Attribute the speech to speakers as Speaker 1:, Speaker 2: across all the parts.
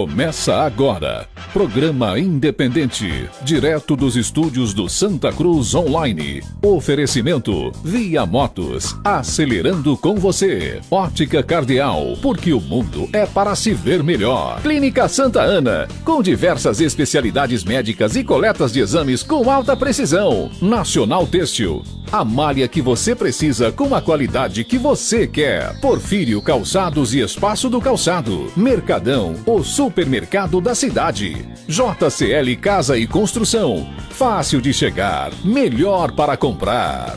Speaker 1: Começa agora. Programa independente, direto dos estúdios do Santa Cruz Online. Oferecimento Via Motos, acelerando com você. Ótica Cardeal, porque o mundo é para se ver melhor. Clínica Santa Ana, com diversas especialidades médicas e coletas de exames com alta precisão. Nacional Têxtil, a malha que você precisa com a qualidade que você quer. Porfírio Calçados e Espaço do Calçado. Mercadão, o supermercado da cidade. JCL Casa e Construção. Fácil de chegar, melhor para comprar.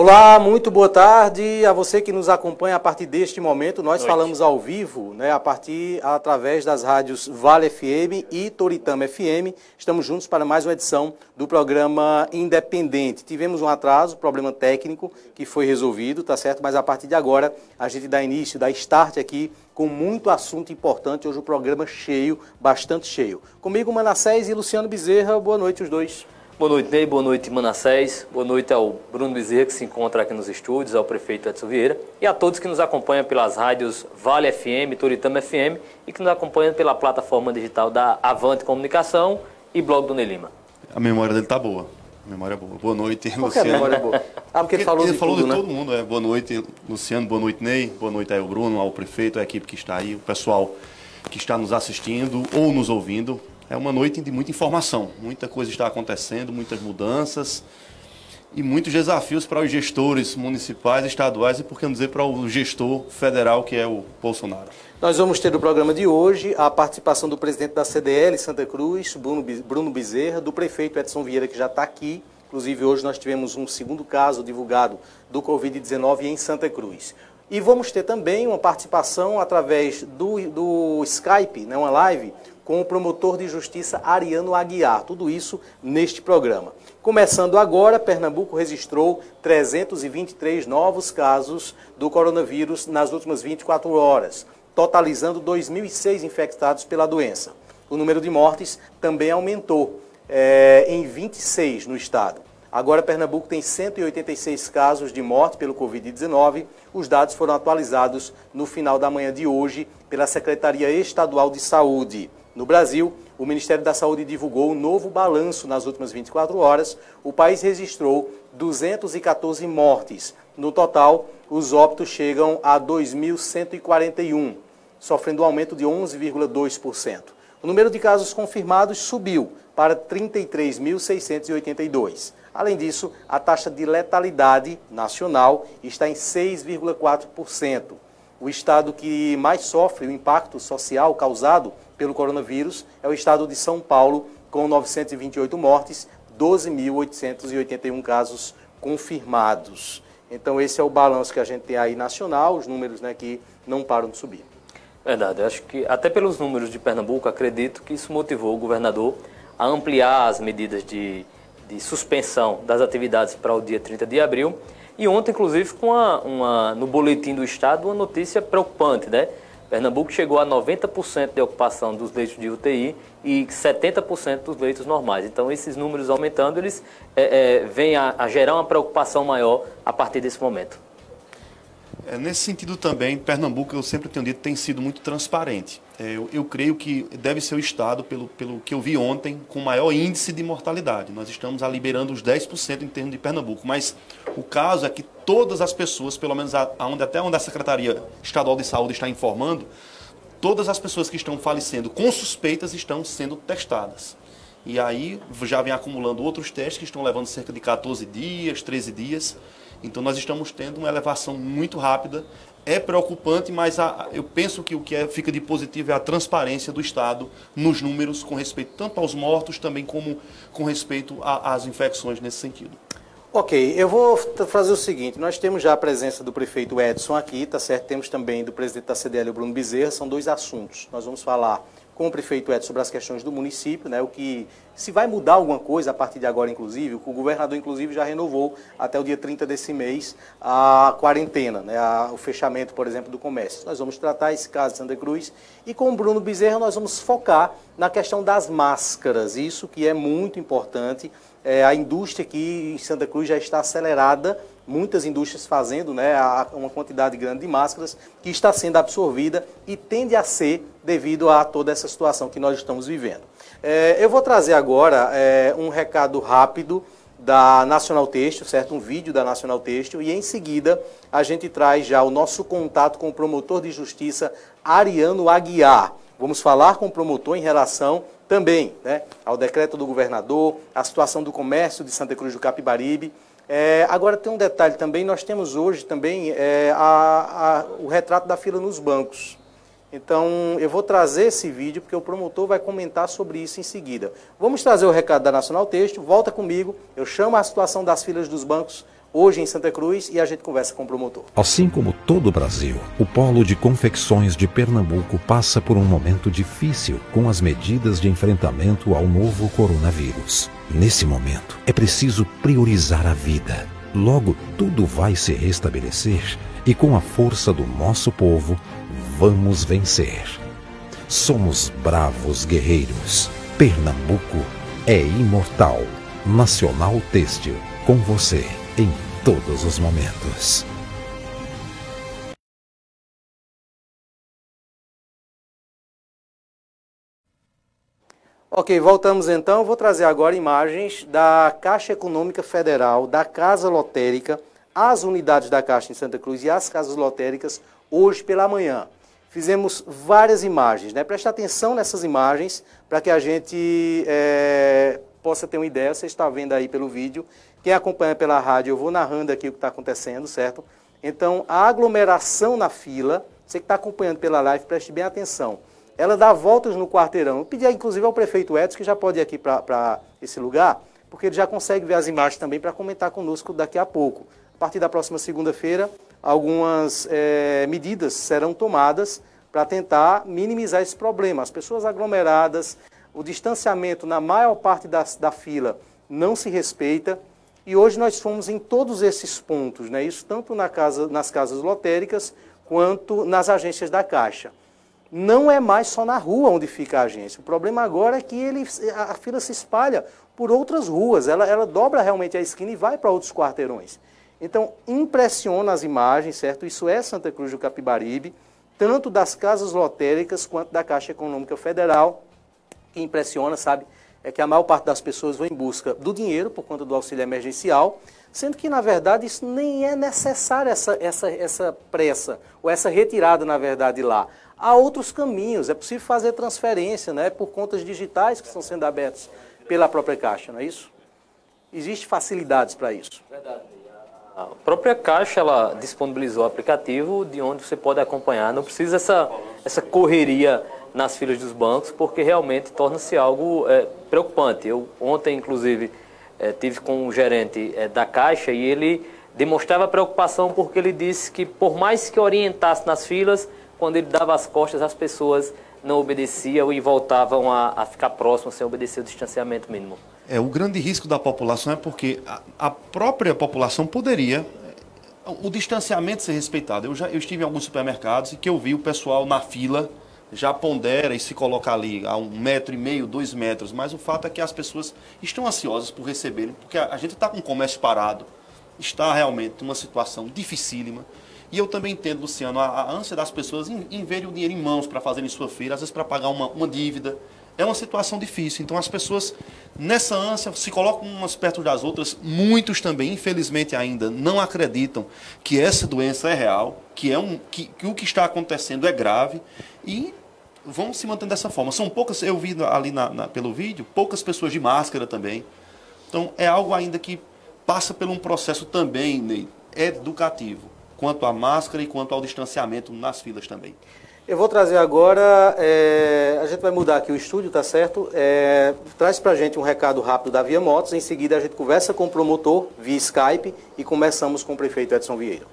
Speaker 2: Olá, muito boa tarde a você que nos acompanha a partir deste momento. Nós falamos ao vivo, né, a partir através das rádios Vale FM e Toritama FM. Estamos juntos para mais uma edição do programa Independente. Tivemos um atraso, problema técnico que foi resolvido, tá certo? Mas a partir de agora a gente dá início, dá start aqui com muito assunto importante. Hoje o programa cheio, bastante cheio. Comigo Manassés e Luciano Bezerra. Boa noite os dois.
Speaker 3: Boa noite, Ney. Boa noite, Manassés. Boa noite ao Bruno Bezerra, que se encontra aqui nos estúdios, ao prefeito Edson Vieira e a todos que nos acompanham pelas rádios Vale FM, Toritama FM e que nos acompanham pela plataforma digital da Avante Comunicação e blog do Ney Lima.
Speaker 4: A memória dele tá boa. A memória é boa. Boa noite,
Speaker 2: Por que a
Speaker 4: Luciano.
Speaker 2: memória é boa? Ah, porque ele falou
Speaker 4: ele
Speaker 2: de
Speaker 4: falou
Speaker 2: tudo,
Speaker 4: de
Speaker 2: né?
Speaker 4: todo mundo. É. Boa noite, Luciano. Boa noite, Ney. Boa noite aí ao Bruno, ao prefeito, à equipe que está aí, o pessoal que está nos assistindo ou nos ouvindo. É uma noite de muita informação. Muita coisa está acontecendo, muitas mudanças e muitos desafios para os gestores municipais, estaduais e, por que não dizer, para o gestor federal, que é o Bolsonaro.
Speaker 2: Nós vamos ter no programa de hoje a participação do presidente da CDL Santa Cruz, Bruno Be- Bruno Bezerra, do prefeito Edson Vieira, que já está aqui. Inclusive, hoje nós tivemos um segundo caso divulgado do Covid-19 em Santa Cruz. E vamos ter também uma participação através do, do Skype, né, uma live, com o promotor de justiça Ariano Aguiar. Tudo isso neste programa. Começando agora, Pernambuco registrou 323 novos casos do coronavírus nas últimas 24 horas, totalizando 2.006 infectados pela doença. O número de mortes também aumentou eh, em 26 no estado. Agora, Pernambuco tem 186 casos de morte pelo Covid-19. Os dados foram atualizados no final da manhã de hoje pela Secretaria Estadual de Saúde. No Brasil, o Ministério da Saúde divulgou um novo balanço nas últimas 24 horas. O país registrou 214 mortes. No total, os óbitos chegam a 2.141, sofrendo um aumento de 11,2%. O número de casos confirmados subiu para 33.682. Além disso, a taxa de letalidade nacional está em 6,4%. O estado que mais sofre o impacto social causado pelo coronavírus é o estado de São Paulo, com 928 mortes, 12.881 casos confirmados. Então, esse é o balanço que a gente tem aí nacional, os números né, que não param de subir.
Speaker 3: Verdade, acho que até pelos números de Pernambuco, acredito que isso motivou o governador a ampliar as medidas de, de suspensão das atividades para o dia 30 de abril. E ontem, inclusive, com uma, uma, no boletim do Estado, uma notícia preocupante, né? Pernambuco chegou a 90% de ocupação dos leitos de UTI e 70% dos leitos normais. Então, esses números aumentando, eles é, é, vêm a, a gerar uma preocupação maior a partir desse momento.
Speaker 4: É, nesse sentido também, Pernambuco, eu sempre tenho dito, tem sido muito transparente. É, eu, eu creio que deve ser o estado, pelo, pelo que eu vi ontem, com maior índice de mortalidade. Nós estamos a liberando os 10% em termos de Pernambuco. Mas o caso é que todas as pessoas, pelo menos a, aonde, até onde a Secretaria Estadual de Saúde está informando, todas as pessoas que estão falecendo com suspeitas estão sendo testadas. E aí já vem acumulando outros testes que estão levando cerca de 14 dias, 13 dias. Então nós estamos tendo uma elevação muito rápida. É preocupante, mas a, eu penso que o que é, fica de positivo é a transparência do Estado nos números com respeito tanto aos mortos, também como com respeito às infecções nesse sentido.
Speaker 2: Ok, eu vou fazer o seguinte, nós temos já a presença do prefeito Edson aqui, tá certo? Temos também do presidente da CDL, Bruno Bezerra, são dois assuntos. Nós vamos falar com o prefeito Edson sobre as questões do município, né? O que se vai mudar alguma coisa a partir de agora, inclusive, o governador, inclusive, já renovou até o dia 30 desse mês a quarentena, né? A- o fechamento, por exemplo, do comércio. Nós vamos tratar esse caso de Santa Cruz e com o Bruno Bezerra nós vamos focar na questão das máscaras, isso que é muito importante. É, a indústria aqui em Santa Cruz já está acelerada muitas indústrias fazendo né, uma quantidade grande de máscaras que está sendo absorvida e tende a ser devido a toda essa situação que nós estamos vivendo. É, eu vou trazer agora é, um recado rápido da Nacional Têxtil, certo? Um vídeo da Nacional Têxtil e em seguida a gente traz já o nosso contato com o promotor de justiça Ariano Aguiar. Vamos falar com o promotor em relação também né, ao decreto do governador, a situação do comércio de Santa Cruz do Capibaribe é, agora tem um detalhe também, nós temos hoje também é, a, a, o retrato da fila nos bancos. Então, eu vou trazer esse vídeo, porque o promotor vai comentar sobre isso em seguida. Vamos trazer o recado da Nacional Texto, volta comigo, eu chamo a situação das filas dos bancos hoje em Santa Cruz e a gente conversa com o promotor.
Speaker 5: Assim como todo o Brasil, o polo de confecções de Pernambuco passa por um momento difícil com as medidas de enfrentamento ao novo coronavírus. Nesse momento, é preciso priorizar a vida. Logo, tudo vai se restabelecer e com a força do nosso povo, vamos vencer. Somos bravos guerreiros. Pernambuco é imortal. Nacional Têxtil, com você em todos os momentos.
Speaker 2: Ok, voltamos então. Vou trazer agora imagens da Caixa Econômica Federal, da Casa Lotérica, as unidades da Caixa em Santa Cruz e as casas lotéricas hoje pela manhã. Fizemos várias imagens, né? Preste atenção nessas imagens para que a gente é, possa ter uma ideia. Você está vendo aí pelo vídeo quem acompanha pela rádio, eu vou narrando aqui o que está acontecendo, certo? Então, a aglomeração na fila, você que está acompanhando pela live, preste bem atenção. Ela dá voltas no quarteirão. Eu pedi, inclusive, ao prefeito Edson, que já pode ir aqui para esse lugar, porque ele já consegue ver as imagens também para comentar conosco daqui a pouco. A partir da próxima segunda-feira, algumas é, medidas serão tomadas para tentar minimizar esse problema. As pessoas aglomeradas, o distanciamento na maior parte das, da fila não se respeita. E hoje nós fomos em todos esses pontos, né? isso tanto na casa, nas casas lotéricas quanto nas agências da Caixa. Não é mais só na rua onde fica a agência. O problema agora é que ele, a fila se espalha por outras ruas. Ela, ela dobra realmente a esquina e vai para outros quarteirões. Então, impressiona as imagens, certo? Isso é Santa Cruz do Capibaribe, tanto das casas lotéricas quanto da Caixa Econômica Federal, impressiona, sabe? É que a maior parte das pessoas vão em busca do dinheiro por conta do auxílio emergencial, sendo que, na verdade, isso nem é necessário, essa, essa, essa pressa, ou essa retirada, na verdade, lá. Há outros caminhos, é possível fazer transferência né, por contas digitais que estão sendo abertas pela própria Caixa, não é isso? Existem facilidades para isso. Verdade.
Speaker 3: A própria Caixa ela disponibilizou o aplicativo de onde você pode acompanhar, não precisa essa, essa correria nas filas dos bancos, porque realmente torna-se algo é, preocupante. Eu ontem, inclusive, é, tive com um gerente é, da Caixa e ele demonstrava preocupação porque ele disse que por mais que orientasse nas filas, quando ele dava as costas, as pessoas não obedeciam e voltavam a, a ficar próximas sem obedecer o distanciamento mínimo.
Speaker 4: É, o grande risco da população é porque a, a própria população poderia o distanciamento ser respeitado. Eu já eu estive em alguns supermercados e que eu vi o pessoal na fila já pondera e se coloca ali a um metro e meio, dois metros, mas o fato é que as pessoas estão ansiosas por receberem, porque a, gente está com o comércio parado, está realmente uma situação dificílima. E eu também entendo, Luciano, a, a ânsia das pessoas em, em verem o dinheiro em mãos para fazerem sua feira, às vezes para pagar uma, uma dívida. É uma situação difícil. Então as pessoas, nessa ânsia, se colocam umas perto das outras. Muitos também, infelizmente ainda, não acreditam que essa doença é real, que, é um, que, que o que está acontecendo é grave. E vão se mantendo dessa forma. São poucas, eu vi ali na, na, pelo vídeo, poucas pessoas de máscara também. Então é algo ainda que passa por um processo também Ney, educativo, quanto à máscara e quanto ao distanciamento nas filas também.
Speaker 2: Eu vou trazer agora, é, a gente vai mudar aqui o estúdio, tá certo? É, traz pra gente um recado rápido da Via Motos, em seguida a gente conversa com o promotor via Skype e começamos com o prefeito Edson Vieira.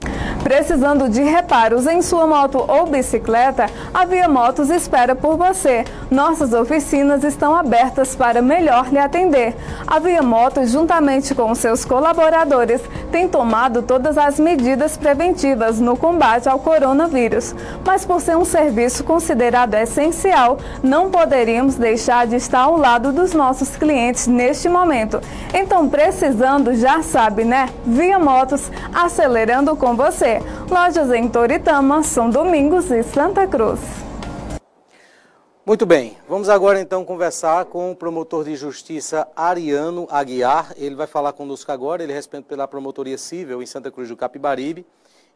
Speaker 6: Precisando de reparos em sua moto ou bicicleta, a Via Motos espera por você. Nossas oficinas estão abertas para melhor lhe atender. A Via Motos, juntamente com seus colaboradores, tem tomado todas as medidas preventivas no combate ao coronavírus. Mas por ser um serviço considerado essencial, não poderíamos deixar de estar ao lado dos nossos clientes neste momento. Então, precisando, já sabe, né? Via Motos, acelerando com você. Lojas em Toritama, São Domingos e Santa Cruz.
Speaker 2: Muito bem, vamos agora então conversar com o promotor de justiça Ariano Aguiar. Ele vai falar conosco agora, ele responde pela promotoria civil em Santa Cruz do Capibaribe.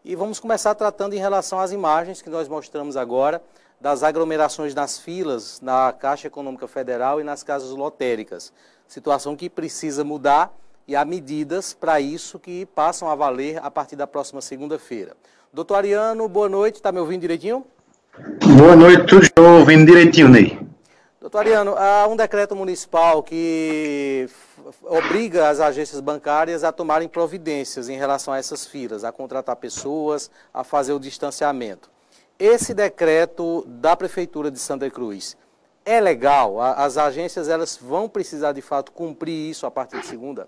Speaker 2: E vamos começar tratando em relação às imagens que nós mostramos agora das aglomerações nas filas na Caixa Econômica Federal e nas casas lotéricas. Situação que precisa mudar e há medidas para isso que passam a valer a partir da próxima segunda-feira. Doutor Ariano, boa noite, está me ouvindo direitinho?
Speaker 7: Boa noite, tudo estou ouvindo direitinho, Ney.
Speaker 2: Doutor Ariano, há um decreto municipal que obriga as agências bancárias a tomarem providências em relação a essas filas, a contratar pessoas, a fazer o distanciamento. Esse decreto da Prefeitura de Santa Cruz é legal? As agências elas vão precisar de fato cumprir isso a partir de segunda?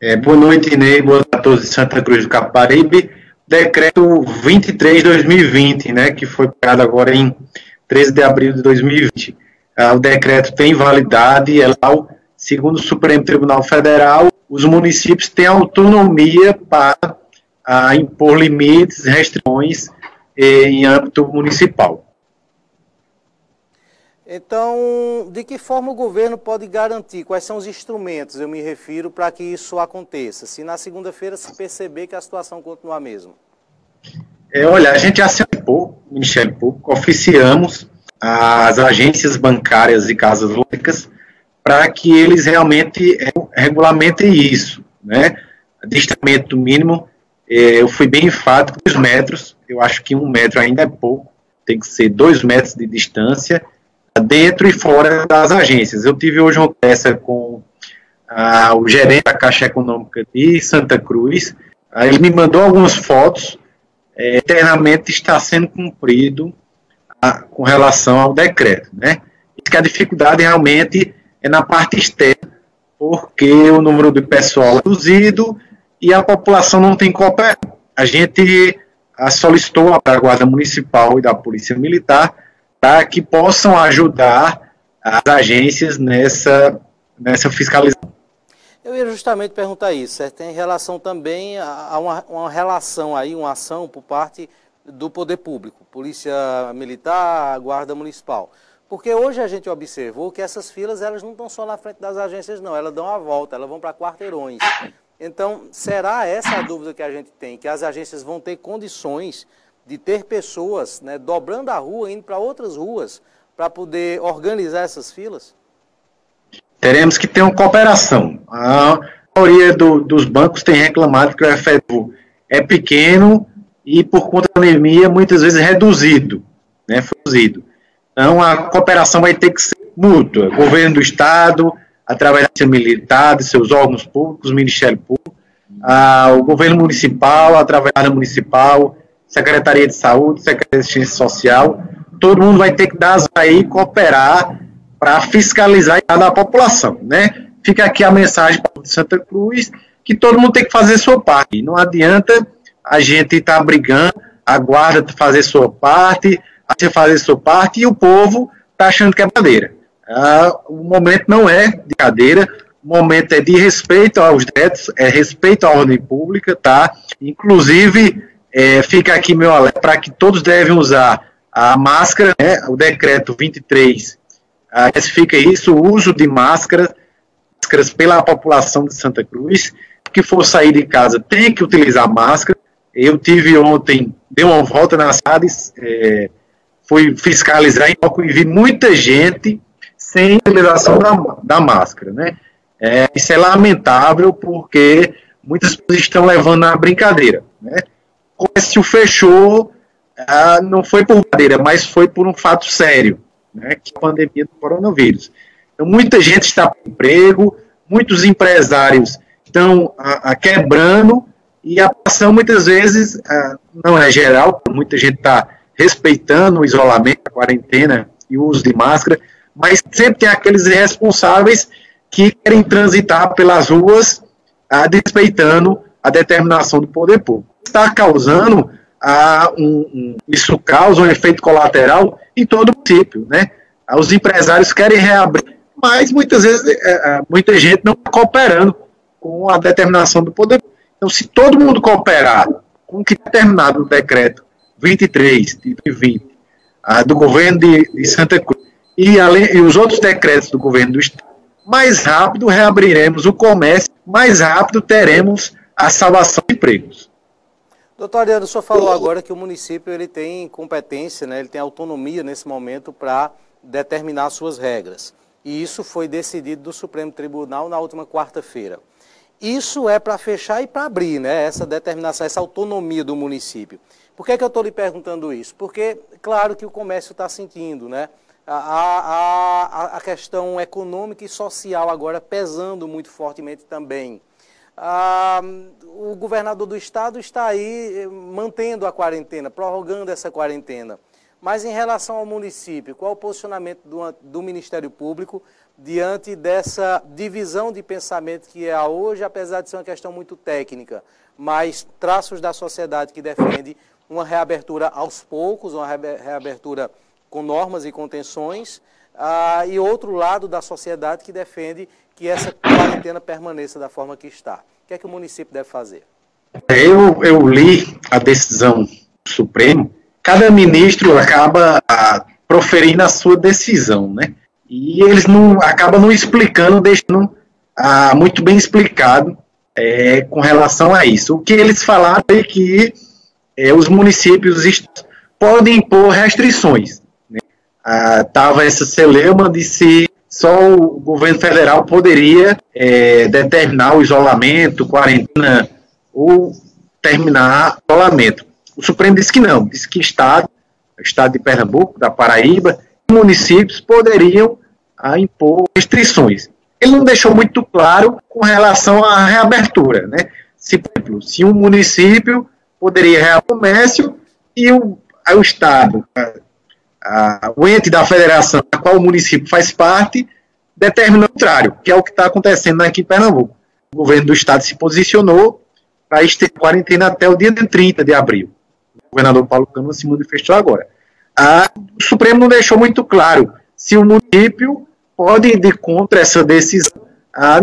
Speaker 7: É, boa noite, Inês. Boa noite a todos de Santa Cruz do Caparibe. Decreto 23 2020, né, que foi criado agora em 13 de abril de 2020. Ah, o decreto tem validade, é lá, segundo o Supremo Tribunal Federal, os municípios têm autonomia para ah, impor limites, restrições em âmbito municipal.
Speaker 2: Então, de que forma o governo pode garantir? Quais são os instrumentos, eu me refiro, para que isso aconteça? Se na segunda-feira se perceber que a situação continua a mesma.
Speaker 7: É, olha, a gente acertou, Ministério Público, oficiamos as agências bancárias e casas lógicas para que eles realmente regulamentem isso, né? Distanciamento mínimo, é, eu fui bem enfático, dois metros, eu acho que um metro ainda é pouco, tem que ser dois metros de distância, dentro e fora das agências. Eu tive hoje uma peça com ah, o gerente da Caixa Econômica de Santa Cruz, ah, ele me mandou algumas fotos, é, eternamente está sendo cumprido ah, com relação ao decreto, né? que a dificuldade realmente é na parte externa, porque o número de pessoal é reduzido e a população não tem cooperado. A gente solicitou a Guarda Municipal e da Polícia Militar para que possam ajudar as agências nessa, nessa fiscalização.
Speaker 2: Eu ia justamente perguntar isso, certo? Tem relação também a uma, uma relação aí, uma ação por parte do poder público, Polícia Militar, Guarda Municipal. Porque hoje a gente observou que essas filas elas não estão só na frente das agências, não, elas dão a volta, elas vão para quarteirões. Então, será essa a dúvida que a gente tem, que as agências vão ter condições de ter pessoas né, dobrando a rua, indo para outras ruas, para poder organizar essas filas?
Speaker 7: Teremos que ter uma cooperação. A maioria do, dos bancos tem reclamado que o efetivo é pequeno e, por conta da pandemia, muitas vezes reduzido. Né, reduzido. Então, a cooperação vai ter que ser mútua. Governo do Estado, através da militar, de seus órgãos públicos, Ministério Público, ah, o governo municipal, através da municipal, Secretaria de Saúde, Secretaria de Assistência Social, todo mundo vai ter que dar aí cooperar para fiscalizar a população, né? Fica aqui a mensagem para Santa Cruz que todo mundo tem que fazer sua parte. Não adianta a gente estar tá brigando, a guarda fazer sua parte, você fazer sua parte e o povo está achando que é brincadeira. Ah, o momento não é de cadeira, o momento é de respeito aos direitos, é respeito à ordem pública, tá? Inclusive, é, fica aqui meu alerta para que todos devem usar a máscara, né, o decreto 23 ah, fica isso, o uso de máscaras, máscaras pela população de Santa Cruz, que for sair de casa tem que utilizar máscara. Eu tive ontem, dei uma volta nas cidades, é, fui fiscalizar e vi muita gente sem utilização da, da máscara, né? É, isso é lamentável porque muitas pessoas estão levando a brincadeira, né? O comércio fechou, ah, não foi por brincadeira, mas foi por um fato sério, né? Que é a pandemia do coronavírus. Então, muita gente está com emprego, muitos empresários estão a, a quebrando E a ação muitas vezes uh, não é geral, muita gente está respeitando o isolamento, a quarentena e o uso de máscara, mas sempre tem aqueles responsáveis que querem transitar pelas ruas uh, despeitando a determinação do poder público. Está causando uh, um, um, isso causa um efeito colateral em todo o município, né? Os empresários querem reabrir, mas muitas vezes é, muita gente não está cooperando com a determinação do poder. Então, se todo mundo cooperar com o que é determinado decreto 23 de 2020 ah, do governo de, de Santa Cruz e, além, e os outros decretos do governo do Estado, mais rápido reabriremos o comércio, mais rápido teremos a salvação de empregos.
Speaker 2: Doutor Adriano, o senhor falou agora que o município ele tem competência, né, ele tem autonomia nesse momento para determinar suas regras. E isso foi decidido do Supremo Tribunal na última quarta-feira. Isso é para fechar e para abrir, né? Essa determinação, essa autonomia do município. Por que, é que eu estou lhe perguntando isso? Porque, claro que o comércio está sentindo, né? A, a, a, questão econômica e social agora pesando muito fortemente também. Ah, o governador do estado está aí eh, mantendo a quarentena, prorrogando essa quarentena. Mas em relação ao município, qual o posicionamento do, do Ministério Público diante dessa divisão de pensamento que é hoje, apesar de ser uma questão muito técnica, mas traços da sociedade que defende uma reabertura aos poucos, uma reabertura com normas e contenções, ah, e outro lado da sociedade que defende que essa quarentena permaneça da forma que está. O que é que o município deve fazer?
Speaker 7: Eu, eu li a decisão do Supremo, cada ministro acaba ah, proferindo a sua decisão, né? E eles não acabam não explicando, deixando ah, muito bem explicado é, com relação a isso. O que eles falaram é que é, os municípios podem impor restrições. Estava né? ah, essa celeuma de se só o governo federal poderia é, determinar o isolamento, quarentena ou terminar o isolamento. O Supremo disse que não, disse que Estado, Estado de Pernambuco, da Paraíba, municípios poderiam a impor restrições. Ele não deixou muito claro com relação à reabertura, né? Se, por exemplo, se um município poderia reabrir o comércio e o, o Estado, a, a, o ente da federação a qual o município faz parte, determina o contrário, que é o que está acontecendo aqui em Pernambuco. O governo do Estado se posicionou para estender quarentena até o dia 30 de abril. O governador Paulo Câmara se manifestou agora. A, o Supremo não deixou muito claro se o município pode ir contra essa decisão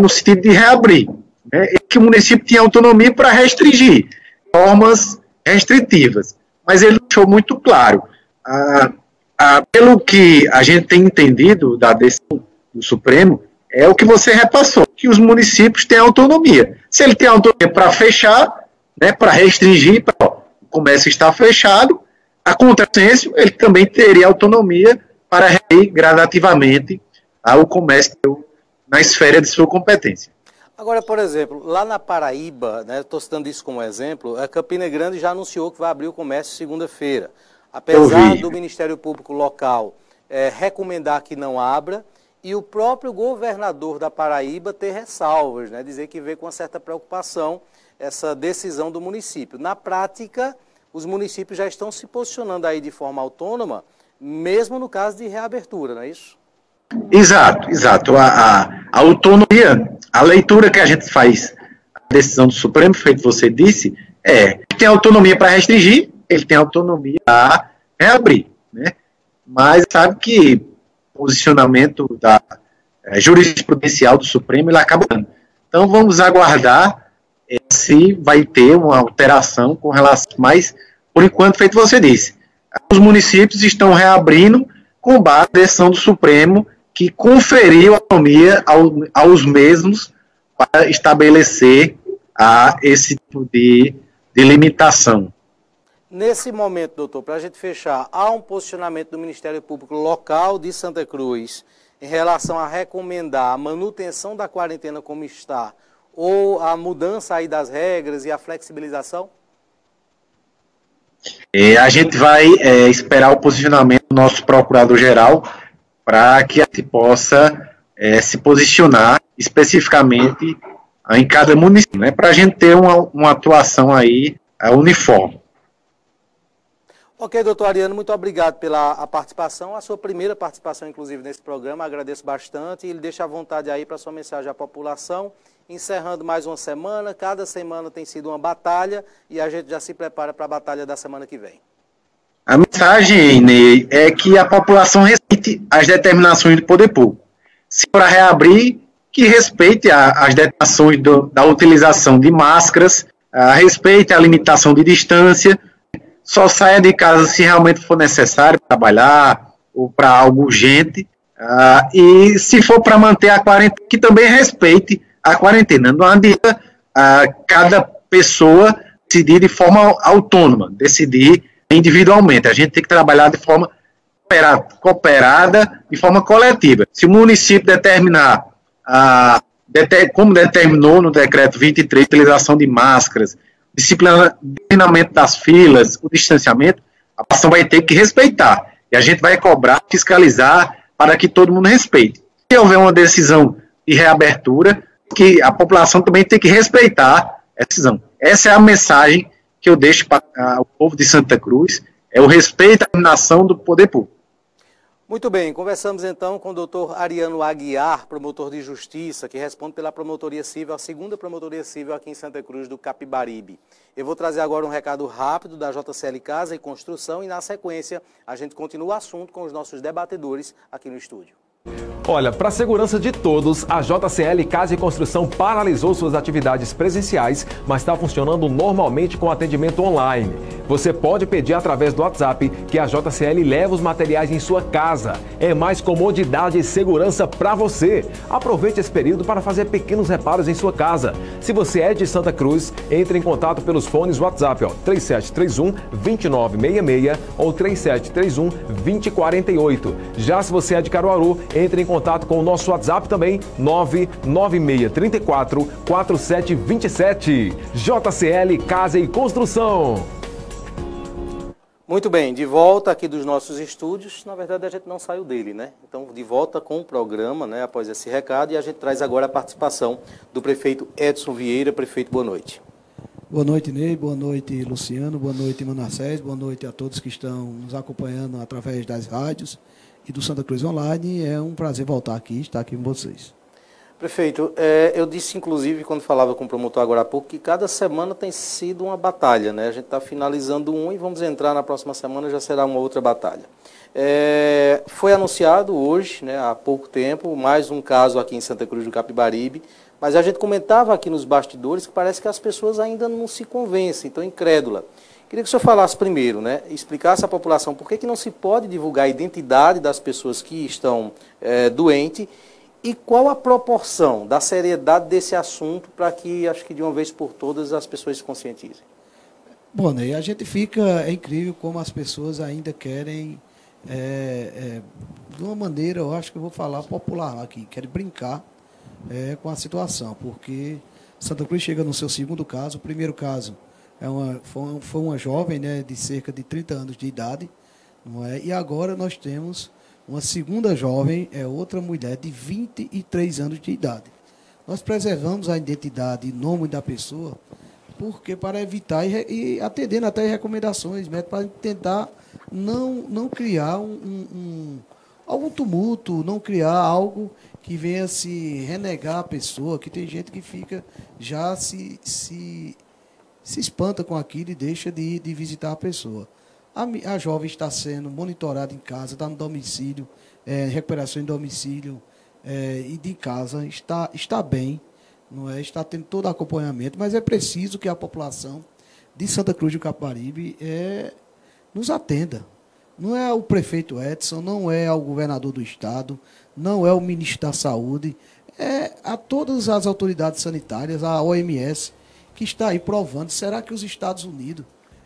Speaker 7: no sentido de reabrir. Né, que o município tinha autonomia para restringir normas restritivas, mas ele deixou muito claro. Ah, ah, pelo que a gente tem entendido da decisão do Supremo, é o que você repassou, que os municípios têm autonomia. Se ele tem autonomia para fechar, né, para restringir, pra, ó, o comércio está fechado, a contrassenso, ele também teria autonomia para reabrir gradativamente ao comércio na esfera de sua competência.
Speaker 2: Agora, por exemplo, lá na Paraíba, né, estou citando isso como exemplo, a Campina Grande já anunciou que vai abrir o comércio segunda-feira. Apesar do Ministério Público local é, recomendar que não abra, e o próprio governador da Paraíba ter ressalvas, né, dizer que vê com uma certa preocupação essa decisão do município. Na prática, os municípios já estão se posicionando aí de forma autônoma, mesmo no caso de reabertura, não é isso?
Speaker 7: Exato, exato. A, a, a, autonomia, a leitura que a gente faz, a decisão do Supremo, feito você disse, é tem autonomia para restringir, ele tem autonomia para reabrir, né? Mas sabe que posicionamento da é, jurisprudencial do Supremo ele acaba. Então vamos aguardar é, se vai ter uma alteração com relação, mas por enquanto, feito você disse, os municípios estão reabrindo com base na decisão do Supremo que conferiu autonomia ao, aos mesmos para estabelecer a, esse tipo de, de limitação.
Speaker 2: Nesse momento, doutor, para a gente fechar, há um posicionamento do Ministério Público local de Santa Cruz em relação a recomendar a manutenção da quarentena como está ou a mudança aí das regras e a flexibilização?
Speaker 7: É, a gente vai é, esperar o posicionamento do nosso procurador-geral para que a gente possa é, se posicionar especificamente em cada município, né, para a gente ter uma, uma atuação aí uniforme.
Speaker 2: Ok, doutor Ariano, muito obrigado pela a participação, a sua primeira participação, inclusive, nesse programa, agradeço bastante ele deixa à vontade aí para sua mensagem à população, encerrando mais uma semana, cada semana tem sido uma batalha e a gente já se prepara para a batalha da semana que vem.
Speaker 7: A mensagem, Ney, é que a população respeite as determinações do poder público. Se for reabrir, que respeite a, as determinações do, da utilização de máscaras, a, respeite a limitação de distância, só saia de casa se realmente for necessário trabalhar ou para algo urgente. E se for para manter a quarentena, que também respeite a quarentena. Não adianta cada pessoa decidir de forma autônoma, decidir individualmente. A gente tem que trabalhar de forma cooperada, de forma coletiva. Se o município determinar, uh, deter, como determinou no decreto 23, utilização de máscaras, disciplinamento das filas, o distanciamento, a população vai ter que respeitar. E a gente vai cobrar, fiscalizar, para que todo mundo respeite. Se houver uma decisão de reabertura, que a população também tem que respeitar a decisão. Essa é a mensagem que eu deixo para o povo de Santa Cruz, é o respeito à nação do poder público.
Speaker 2: Muito bem, conversamos então com o doutor Ariano Aguiar, promotor de justiça, que responde pela promotoria civil, a segunda promotoria civil aqui em Santa Cruz do Capibaribe. Eu vou trazer agora um recado rápido da JCL Casa e Construção e na sequência a gente continua o assunto com os nossos debatedores aqui no estúdio.
Speaker 8: Olha, para a segurança de todos, a JCL Casa e Construção paralisou suas atividades presenciais, mas está funcionando normalmente com atendimento online. Você pode pedir através do WhatsApp que a JCL leva os materiais em sua casa. É mais comodidade e segurança para você. Aproveite esse período para fazer pequenos reparos em sua casa. Se você é de Santa Cruz, entre em contato pelos fones WhatsApp ó, 3731 2966 ou 3731 2048. Já se você é de Caruaru, entre em contato com o nosso WhatsApp também, 99634 4727. JCL Casa e Construção.
Speaker 2: Muito bem, de volta aqui dos nossos estúdios. Na verdade, a gente não saiu dele, né? Então, de volta com o programa, né? Após esse recado, e a gente traz agora a participação do prefeito Edson Vieira. Prefeito, boa noite.
Speaker 9: Boa noite, Ney. Boa noite, Luciano. Boa noite, Manassés. Boa noite a todos que estão nos acompanhando através das rádios e do Santa Cruz Online. É um prazer voltar aqui, estar aqui com vocês.
Speaker 2: Prefeito, é, eu disse inclusive quando falava com o promotor agora há pouco que cada semana tem sido uma batalha, né? A gente está finalizando um e vamos entrar na próxima semana já será uma outra batalha. É, foi anunciado hoje, né, há pouco tempo, mais um caso aqui em Santa Cruz do Capibaribe, mas a gente comentava aqui nos bastidores que parece que as pessoas ainda não se convencem, estão incrédulas. Queria que o senhor falasse primeiro, né, explicasse à população por que, que não se pode divulgar a identidade das pessoas que estão é, doentes e qual a proporção da seriedade desse assunto para que, acho que de uma vez por todas, as pessoas se conscientizem.
Speaker 9: Bom, Ney, a gente fica, é incrível como as pessoas ainda querem, é, é, de uma maneira, eu acho que eu vou falar popular aqui, querem brincar é, com a situação, porque Santa Cruz chega no seu segundo caso, o primeiro caso é uma, foi, foi uma jovem né, de cerca de 30 anos de idade, não é? e agora nós temos uma segunda jovem, é outra mulher de 23 anos de idade. Nós preservamos a identidade e nome da pessoa porque para evitar e, e atendendo até recomendações, né, para tentar não, não criar um, um, um, algum tumulto, não criar algo que venha se renegar a pessoa, que tem gente que fica já se, se se espanta com aquilo e deixa de, de visitar a pessoa. A, a jovem está sendo monitorada em casa, está no domicílio, é, recuperação em domicílio é, e de casa, está, está bem, não é? está tendo todo acompanhamento, mas é preciso que a população de Santa Cruz do Caparibe é, nos atenda. Não é o prefeito Edson, não é o governador do estado, não é o ministro da Saúde, é a todas as autoridades sanitárias, a OMS, que está aí provando. Será que os Estados Unidos,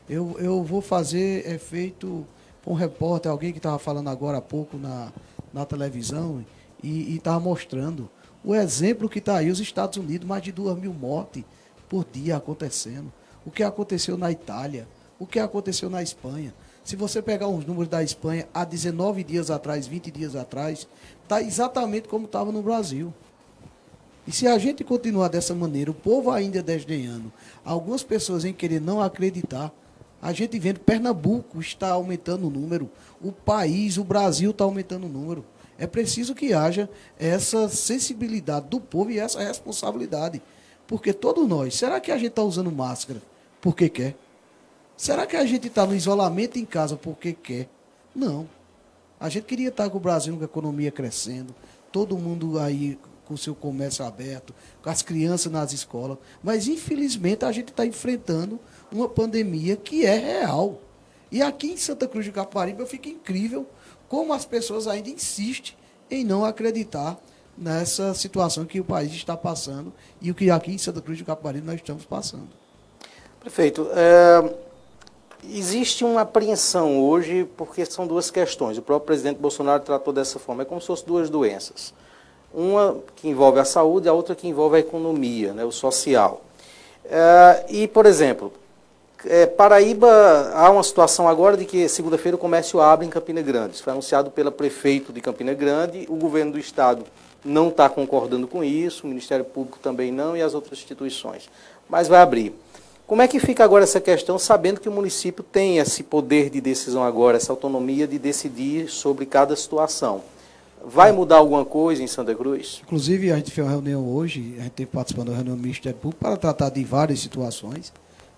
Speaker 9: eu, eu vou fazer efeito um repórter, alguém que estava falando agora há pouco na, na televisão e estava mostrando o exemplo que está aí, os Estados Unidos, mais de duas mil mortes por dia acontecendo. O que aconteceu na Itália, o que aconteceu na Espanha. Se você pegar os números da Espanha há 19 dias atrás, 20 dias atrás, está exatamente como estava no Brasil. E se a gente continuar dessa maneira, o povo ainda desdenhando, algumas pessoas em querer não acreditar, a gente vendo Pernambuco está aumentando o número, o país, o Brasil está aumentando o número. É preciso que haja essa sensibilidade do povo e essa responsabilidade. Porque todos nós, será que a gente está usando máscara porque quer? Será que a gente está no isolamento em casa porque quer? Não. A gente queria estar com o Brasil com a economia crescendo, todo mundo aí com o seu comércio aberto, com as crianças nas escolas. Mas, infelizmente, a gente está enfrentando uma pandemia que é real. E aqui em Santa Cruz de Caparibe eu fico incrível como as pessoas ainda insistem em não acreditar nessa situação que o país está passando e o que aqui em Santa Cruz de Caparibe nós estamos passando.
Speaker 2: Prefeito, é, existe uma apreensão hoje porque são duas questões. O próprio presidente Bolsonaro tratou dessa forma. É como se fossem duas doenças. Uma que envolve a saúde, a outra que envolve a economia, né, o social. É, e, por exemplo, é, Paraíba, há uma situação agora de que segunda-feira o comércio abre em Campina Grande. Isso foi anunciado pela prefeito de Campina Grande. O governo do estado não está concordando com isso, o Ministério Público também não e as outras instituições. Mas vai abrir. Como é que fica agora essa questão, sabendo que o município tem esse poder de decisão agora, essa autonomia de decidir sobre cada situação? Vai mudar alguma coisa em Santa Cruz?
Speaker 9: Inclusive, a gente fez uma reunião hoje, a gente teve participando da reunião do Ministério Público para tratar de várias situações.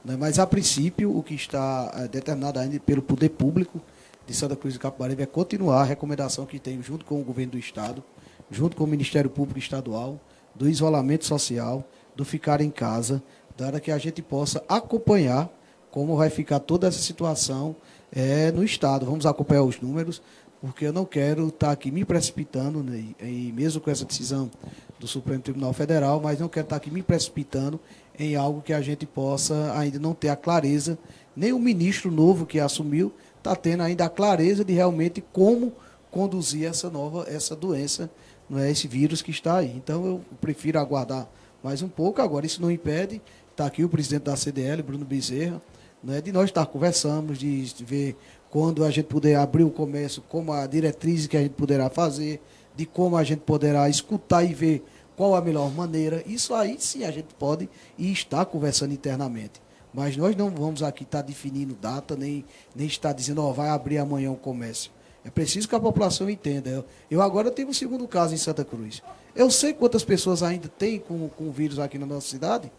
Speaker 9: Né? Mas, a princípio, o que está é, determinado ainda pelo poder público de Santa Cruz do Capibaribe é continuar a recomendação que tem junto com o governo do Estado, junto com o Ministério Público Estadual, do isolamento social, do ficar em casa, para que a gente possa acompanhar como vai ficar toda essa situação é, no Estado. Vamos acompanhar os números, porque eu não quero estar aqui me precipitando, né, e mesmo com essa decisão do Supremo Tribunal Federal, mas não quero estar aqui me precipitando em algo que a gente possa ainda não ter a clareza, nem o ministro novo que assumiu está tendo ainda a clareza de realmente como conduzir essa nova, essa doença, não é esse vírus que está aí. Então eu prefiro aguardar mais um pouco. Agora isso não impede, está aqui o presidente da CDL, Bruno Bezerra, né, de nós estar conversando, de ver quando a gente puder abrir o comércio, como a diretriz que a gente poderá fazer, de como a gente poderá escutar e ver qual a melhor maneira. Isso aí sim a gente pode e está conversando internamente. Mas nós não vamos aqui estar definindo data, nem, nem estar dizendo, ó, oh, vai abrir amanhã o comércio. É preciso que a população entenda. Eu, eu agora tenho um segundo caso em Santa Cruz. Eu sei quantas pessoas ainda tem com, com o vírus aqui na nossa cidade.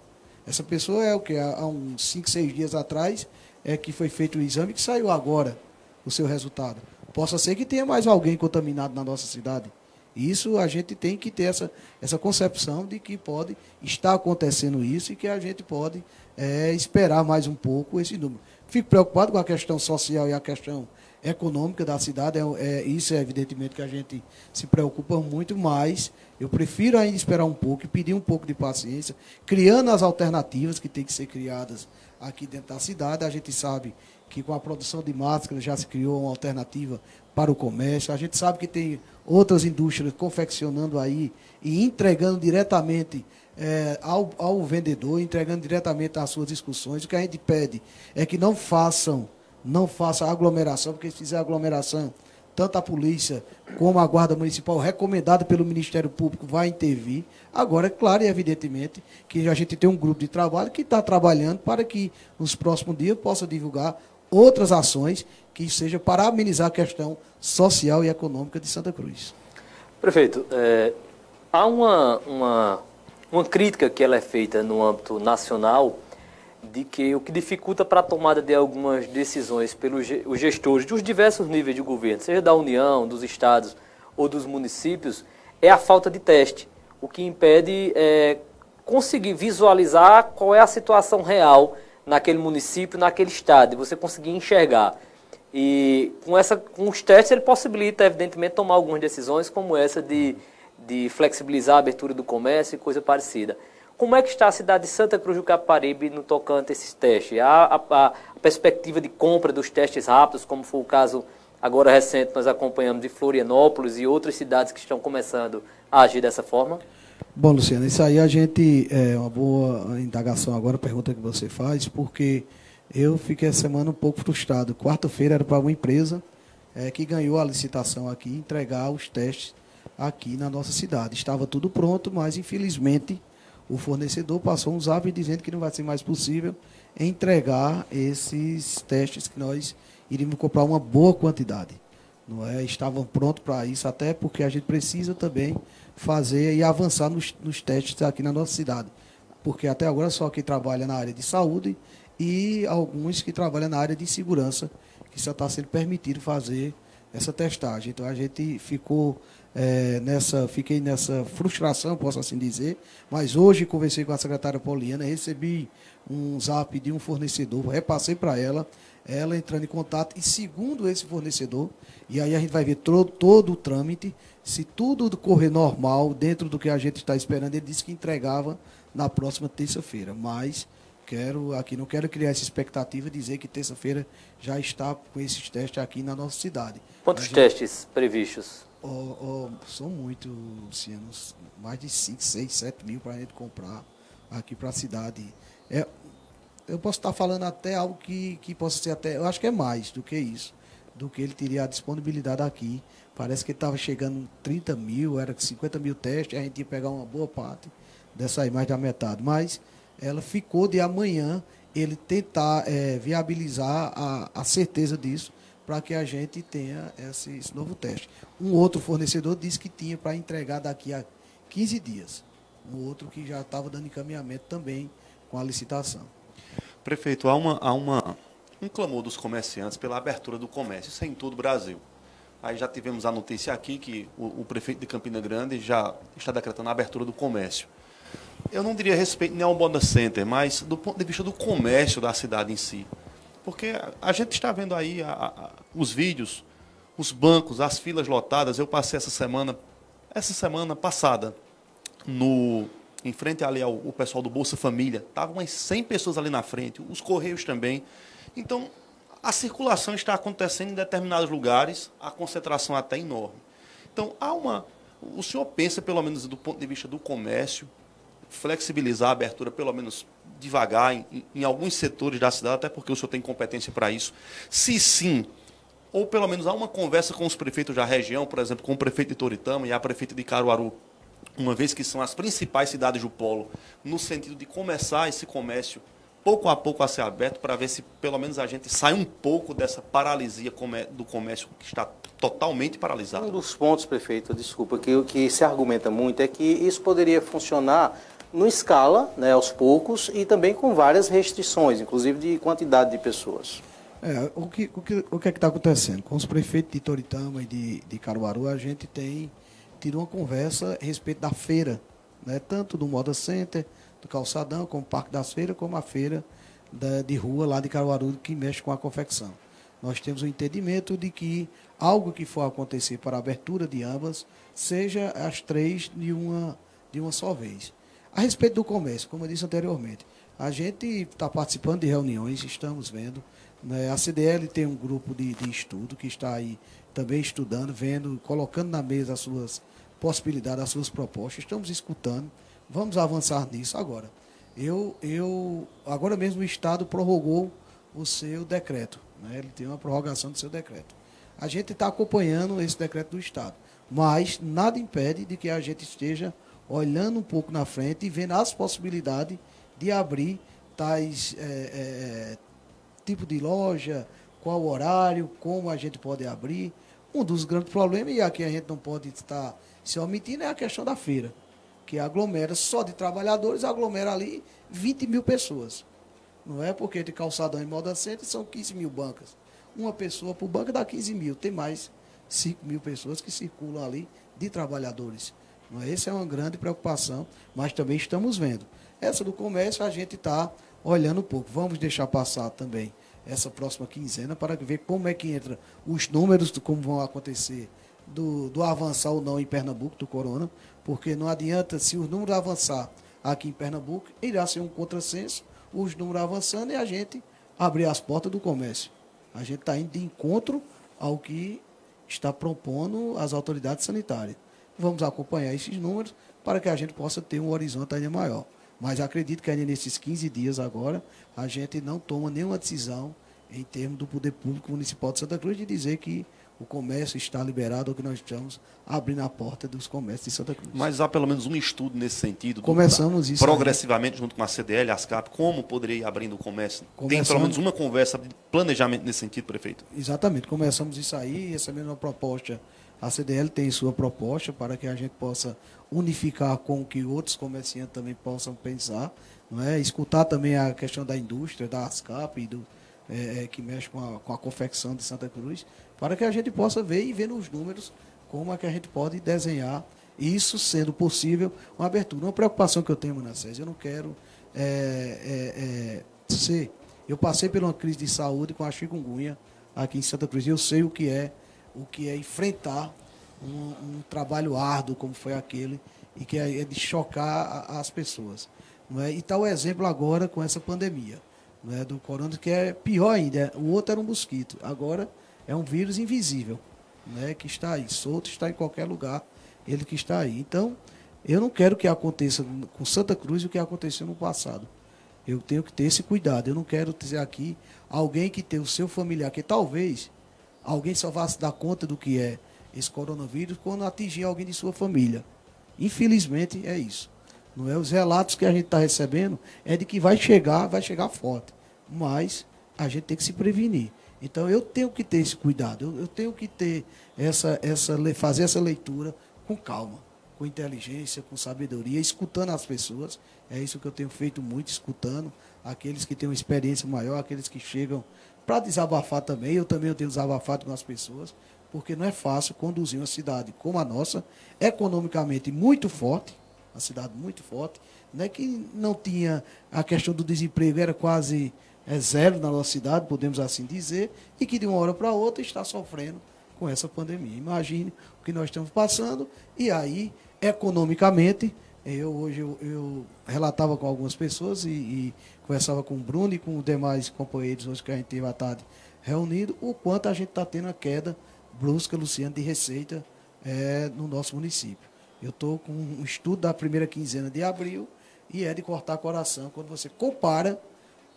Speaker 9: Essa pessoa é o que? Há uns 5, 6 dias atrás é que foi feito o exame que saiu agora o seu resultado. Possa ser que tenha mais alguém contaminado na nossa cidade. Isso a gente tem que ter essa, essa concepção de que pode estar acontecendo isso e que a gente pode é, esperar mais um pouco esse número. Fico preocupado com a questão social e a questão econômica da cidade. É, é, isso é evidentemente que a gente se preocupa muito, mas eu prefiro ainda esperar um pouco e pedir um pouco de paciência, criando as alternativas que têm que ser criadas aqui dentro da cidade. A gente sabe que com a produção de máscaras já se criou uma alternativa para o comércio. A gente sabe que tem outras indústrias confeccionando aí e entregando diretamente é, ao, ao vendedor, entregando diretamente às suas discussões. O que a gente pede é que não façam, não façam aglomeração, porque se fizer aglomeração, tanto a polícia como a guarda municipal, recomendada pelo Ministério Público, vai intervir. Agora, é claro e evidentemente que a gente tem um grupo de trabalho que está trabalhando para que nos próximos dias possa divulgar outras ações que sejam para amenizar a questão social e econômica de Santa Cruz.
Speaker 3: Prefeito, é, há uma, uma, uma crítica que ela é feita no âmbito nacional de que o que dificulta para a tomada de algumas decisões pelos gestores dos diversos níveis de governo, seja da União, dos estados ou dos municípios, é a falta de teste, o que impede é, conseguir visualizar qual é a situação real naquele município, naquele estado, você conseguir enxergar. E com, essa, com os testes ele possibilita, evidentemente, tomar algumas decisões como essa de, de flexibilizar a abertura do comércio e coisa parecida. Como é que está a cidade de Santa Cruz do Caparibe no tocante a esses testes? A, a, a, perspectiva de compra dos testes rápidos, como foi o caso agora recente, nós acompanhamos de Florianópolis e outras cidades que estão começando a agir dessa forma?
Speaker 9: Bom, Luciano, isso aí a gente, é uma boa indagação agora, a pergunta que você faz, porque eu fiquei essa semana um pouco frustrado. Quarta-feira era para uma empresa é, que ganhou a licitação aqui entregar os testes aqui na nossa cidade. Estava tudo pronto, mas infelizmente o fornecedor passou um zap dizendo que não vai ser mais possível entregar esses testes que nós iríamos comprar uma boa quantidade. Não é? Estavam prontos para isso, até porque a gente precisa também fazer e avançar nos, nos testes aqui na nossa cidade. Porque até agora só quem trabalha na área de saúde e alguns que trabalham na área de segurança, que só está sendo permitido fazer essa testagem. Então a gente ficou é, nessa, fiquei nessa frustração, posso assim dizer, mas hoje conversei com a secretária Pauliana, recebi um zap de um fornecedor, repassei para ela, ela entrando em contato, e segundo esse fornecedor, e aí a gente vai ver todo, todo o trâmite, se tudo correr normal, dentro do que a gente está esperando, ele disse que entregava na próxima terça-feira, mas quero aqui não quero criar essa expectativa dizer que terça-feira já está com esses testes aqui na nossa cidade.
Speaker 3: Quantos gente, testes previstos?
Speaker 9: Oh, oh, são muitos, Luciano. Mais de 5, 6, 7 mil para a gente comprar aqui para a cidade. É, eu posso estar falando até algo que, que possa ser até. Eu acho que é mais do que isso. Do que ele teria a disponibilidade aqui. Parece que estava chegando 30 mil, era 50 mil testes, a gente ia pegar uma boa parte dessa aí, mais da metade. Mas ela ficou de amanhã ele tentar é, viabilizar a, a certeza disso para que a gente tenha esse, esse, novo teste. Um outro fornecedor disse que tinha para entregar daqui a 15 dias. Um outro que já estava dando encaminhamento também com a licitação.
Speaker 4: Prefeito, há, uma, há uma, um clamor dos comerciantes pela abertura do comércio, isso é em todo o Brasil. Aí já tivemos a notícia aqui que o, o prefeito de Campina Grande já está decretando a abertura do comércio. Eu não diria respeito nem ao Bonda Center, mas do ponto de vista do comércio da cidade em si. Porque a gente está vendo aí a, a, os vídeos, os bancos, as filas lotadas. Eu passei essa semana, essa semana passada, no em frente ali ao pessoal do Bolsa Família. Estavam umas 100 pessoas ali na frente, os Correios também. Então, a circulação está acontecendo em determinados lugares, a concentração é até enorme. Então, há uma. O senhor pensa, pelo menos do ponto de vista do comércio, flexibilizar a abertura, pelo menos devagar, em, em alguns setores da cidade, até porque o senhor tem competência para isso. Se sim, ou pelo menos há uma conversa com os prefeitos da região, por exemplo, com o prefeito de Toritama e a prefeita de Caruaru, uma vez que são as principais cidades do polo, no sentido de começar esse comércio pouco a pouco a ser aberto para ver se pelo menos a gente sai um pouco dessa paralisia do comércio que está totalmente paralisado.
Speaker 2: Um dos pontos, prefeito, desculpa, que, que se argumenta muito é que isso poderia funcionar no escala, né, aos poucos, e também com várias restrições, inclusive de quantidade de pessoas.
Speaker 9: É, o, que, o, que, o que é que está acontecendo? Com os prefeitos de Toritama e de, de Caruaru, a gente tem tido uma conversa a respeito da feira, né, tanto do Moda Center, do Calçadão, como Parque das Feiras, como a feira da, de rua lá de Caruaru, que mexe com a confecção. Nós temos o entendimento de que algo que for acontecer para a abertura de ambas, seja as três de uma, de uma só vez. A respeito do comércio, como eu disse anteriormente, a gente está participando de reuniões, estamos vendo. Né, a CDL tem um grupo de, de estudo que está aí também estudando, vendo, colocando na mesa as suas possibilidades, as suas propostas. Estamos escutando. Vamos avançar nisso agora. Eu, eu, agora mesmo o Estado prorrogou o seu decreto. Né? Ele tem uma prorrogação do seu decreto. A gente está acompanhando esse decreto do Estado. Mas nada impede de que a gente esteja olhando um pouco na frente e vendo as possibilidades de abrir tais é, é, tipo de loja, qual horário, como a gente pode abrir. Um dos grandes problemas, e aqui a gente não pode estar se omitindo, é a questão da feira, que aglomera só de trabalhadores, aglomera ali 20 mil pessoas. Não é porque de calçadão e moda center são 15 mil bancas. Uma pessoa por banca dá 15 mil. Tem mais 5 mil pessoas que circulam ali de trabalhadores. Essa é uma grande preocupação, mas também estamos vendo. Essa do comércio a gente está olhando um pouco. Vamos deixar passar também essa próxima quinzena para ver como é que entra os números, como vão acontecer do, do avançar ou não em Pernambuco do corona, porque não adianta, se os números avançar aqui em Pernambuco, irá ser um contrassenso, os números avançando e a gente abrir as portas do comércio. A gente está indo de encontro ao que está propondo as autoridades sanitárias. Vamos acompanhar esses números para que a gente possa ter um horizonte ainda maior. Mas acredito que ainda nesses 15 dias agora, a gente não toma nenhuma decisão em termos do poder público municipal de Santa Cruz de dizer que o comércio está liberado ou que nós estamos abrindo a porta dos comércios de Santa Cruz.
Speaker 4: Mas há pelo menos um estudo nesse sentido.
Speaker 9: Começamos isso
Speaker 4: Progressivamente, aí. junto com a CDL, a ASCAP, como poderia ir abrindo o comércio? Começamos, Tem pelo menos uma conversa de planejamento nesse sentido, prefeito?
Speaker 9: Exatamente. Começamos isso aí, essa mesma proposta. A CDL tem sua proposta para que a gente possa unificar com o que outros comerciantes também possam pensar. Não é? Escutar também a questão da indústria, da ASCAP e do, é, é, que mexe com a, com a confecção de Santa Cruz, para que a gente possa ver e ver nos números como é que a gente pode desenhar isso, sendo possível, uma abertura. Uma preocupação que eu tenho, Manassés, eu não quero é, é, é, ser. Eu passei por uma crise de saúde com a chikungunya aqui em Santa Cruz. E eu sei o que é, o que é enfrentar um, um trabalho árduo como foi aquele e que é, é de chocar as pessoas. Não é? E está o exemplo agora com essa pandemia né, do corona, que é pior ainda. O outro era um mosquito, agora é um vírus invisível, né, que está aí, solto, está em qualquer lugar, ele que está aí. Então, eu não quero que aconteça com Santa Cruz o que aconteceu no passado. Eu tenho que ter esse cuidado. Eu não quero dizer aqui alguém que tem o seu familiar, que talvez alguém só vá se dar conta do que é esse coronavírus quando atingir alguém de sua família. Infelizmente é isso. Não é os relatos que a gente está recebendo é de que vai chegar, vai chegar forte mas a gente tem que se prevenir. Então eu tenho que ter esse cuidado, eu, eu tenho que ter essa, essa, fazer essa leitura com calma, com inteligência, com sabedoria, escutando as pessoas. É isso que eu tenho feito muito, escutando aqueles que têm uma experiência maior, aqueles que chegam para desabafar também. Eu também eu tenho desabafado com as pessoas, porque não é fácil conduzir uma cidade como a nossa, economicamente muito forte, uma cidade muito forte, né, que não tinha a questão do desemprego, era quase é zero na nossa cidade, podemos assim dizer, e que de uma hora para outra está sofrendo com essa pandemia. Imagine o que nós estamos passando, e aí, economicamente, eu hoje eu, eu relatava com algumas pessoas e, e, conversava com o Bruno e com os demais companheiros hoje que a gente teve à tarde reunido, o quanto a gente está tendo a queda brusca, Luciano, de receita é, no nosso município. Eu estou com um estudo da primeira quinzena de abril e é de cortar coração quando você compara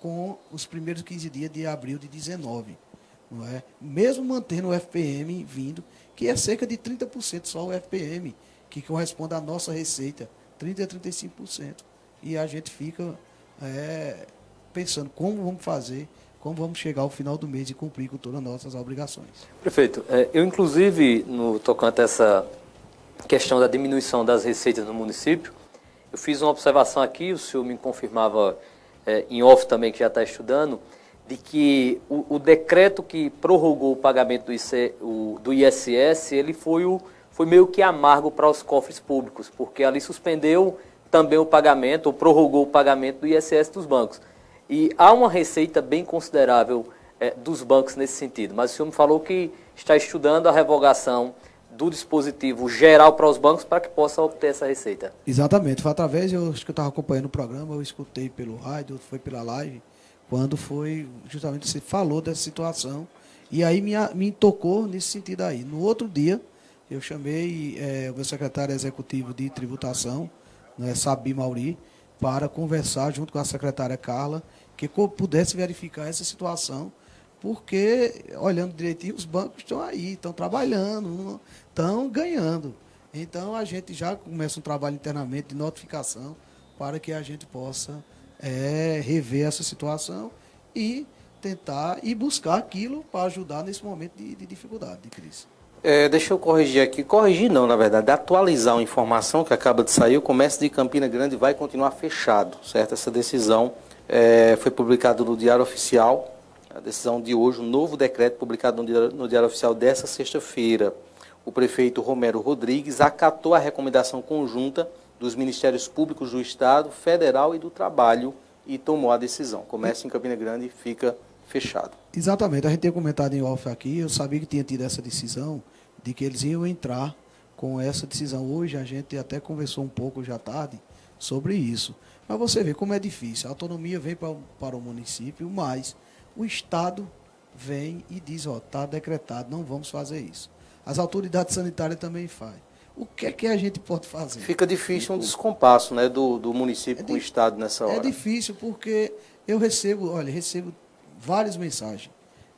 Speaker 9: com os primeiros 15 dias de abril de 19. Não é? Mesmo mantendo o FPM vindo, que é cerca de 30% só o FPM, que corresponde à nossa receita, 30% a 35%. E a gente fica é, pensando como vamos fazer, como vamos chegar ao final do mês e cumprir com todas as nossas obrigações.
Speaker 3: Prefeito, é, eu inclusive, no tocante a essa questão da diminuição das receitas no município, eu fiz uma observação aqui, o senhor me confirmava é, em off também, que já está estudando, de que o, o, decreto que prorrogou o pagamento do, IC, o, do ISS, ele foi, o, foi meio que amargo para os cofres públicos, porque ali suspendeu também o pagamento, ou prorrogou o pagamento do ISS dos bancos. E há uma receita bem considerável é, dos bancos nesse sentido, mas o senhor me falou que está estudando a revogação do dispositivo geral para os bancos para que possa obter essa receita.
Speaker 9: Exatamente. Foi através, eu acho que eu estava acompanhando o programa, eu escutei pelo rádio, foi pela live, quando foi justamente você falou dessa situação. E aí me, me tocou nesse sentido aí. No outro dia, eu chamei é, o meu secretário executivo de tributação, né, Sabi Mauri, para conversar junto com a secretária Carla, que pudesse verificar essa situação porque, olhando direitinho, os bancos estão aí, estão trabalhando, estão ganhando. Então, a gente já começa um trabalho internamente de notificação para que a gente possa é, rever essa situação e tentar e buscar aquilo para ajudar nesse momento de, de dificuldade, de crise.
Speaker 2: É, deixa eu corrigir aqui. Corrigir não, na verdade, atualizar uma informação que acaba de sair. O comércio de Campina Grande vai continuar fechado, certo? Essa decisão é, foi publicada no Diário Oficial a decisão de hoje, um novo decreto publicado no Diário, no Diário Oficial desta sexta-feira. O prefeito Romero Rodrigues acatou a recomendação conjunta dos Ministérios Públicos do Estado, Federal e do Trabalho e tomou a decisão. Comércio em Campina Grande fica fechado.
Speaker 9: Exatamente. A gente tem comentado em off aqui, eu sabia que tinha tido essa decisão de que eles iam entrar com essa decisão. Hoje a gente até conversou um pouco já tarde sobre isso. Mas você vê como é difícil. A autonomia vem para, para o município, mas o Estado vem e diz, ó, está decretado, não vamos fazer isso. As autoridades sanitárias também fazem. O que é que a gente pode fazer?
Speaker 2: Fica difícil um descompasso né, do, do município é com o Estado nessa é hora.
Speaker 9: É difícil porque eu recebo, olha, recebo várias mensagens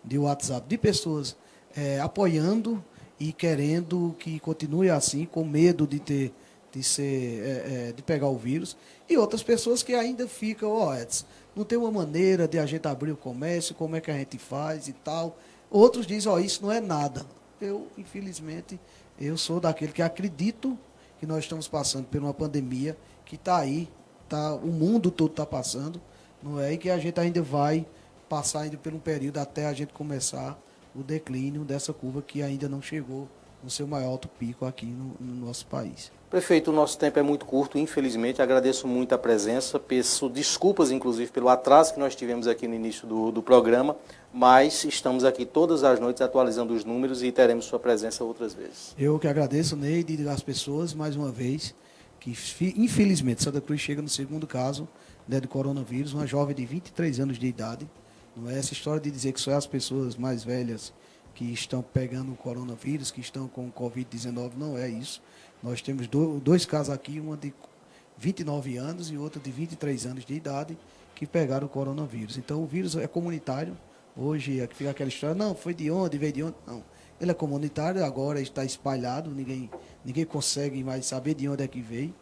Speaker 9: de WhatsApp de pessoas é, apoiando e querendo que continue assim, com medo de ter de ser é, é, de pegar o vírus e outras pessoas que ainda ficam, ó, oh, Edson, não tem uma maneira de a gente abrir o comércio, como é que a gente faz e tal. Outros dizem, ó, oh, isso não é nada. Eu, infelizmente, eu sou daquele que acredito que nós estamos passando por uma pandemia que está aí, tá, o mundo todo está passando, não é? E que a gente ainda vai passar ainda por um período até a gente começar o declínio dessa curva que ainda não chegou no seu maior alto pico aqui no, no nosso país.
Speaker 2: Prefeito, o nosso tempo é muito curto, infelizmente. Agradeço muito a presença. Peço desculpas, inclusive, pelo atraso que nós tivemos aqui no início do, do programa, mas estamos aqui todas as noites atualizando os números e teremos sua presença outras vezes.
Speaker 9: Eu que agradeço, Neide, as pessoas, mais uma vez, que infelizmente Santa Cruz chega no segundo caso né, de coronavírus, uma jovem de 23 anos de idade. Não é essa história de dizer que só as pessoas mais velhas que estão pegando o coronavírus, que estão com o Covid-19, não é isso nós temos dois casos aqui, uma de 29 anos e outra de 23 anos de idade, que pegaram o coronavírus. Então o vírus é comunitário. Hoje fica aquela história, não, foi de onde, veio de onde. Não. Ele é comunitário, agora está espalhado, ninguém, ninguém consegue mais saber de onde é que veio.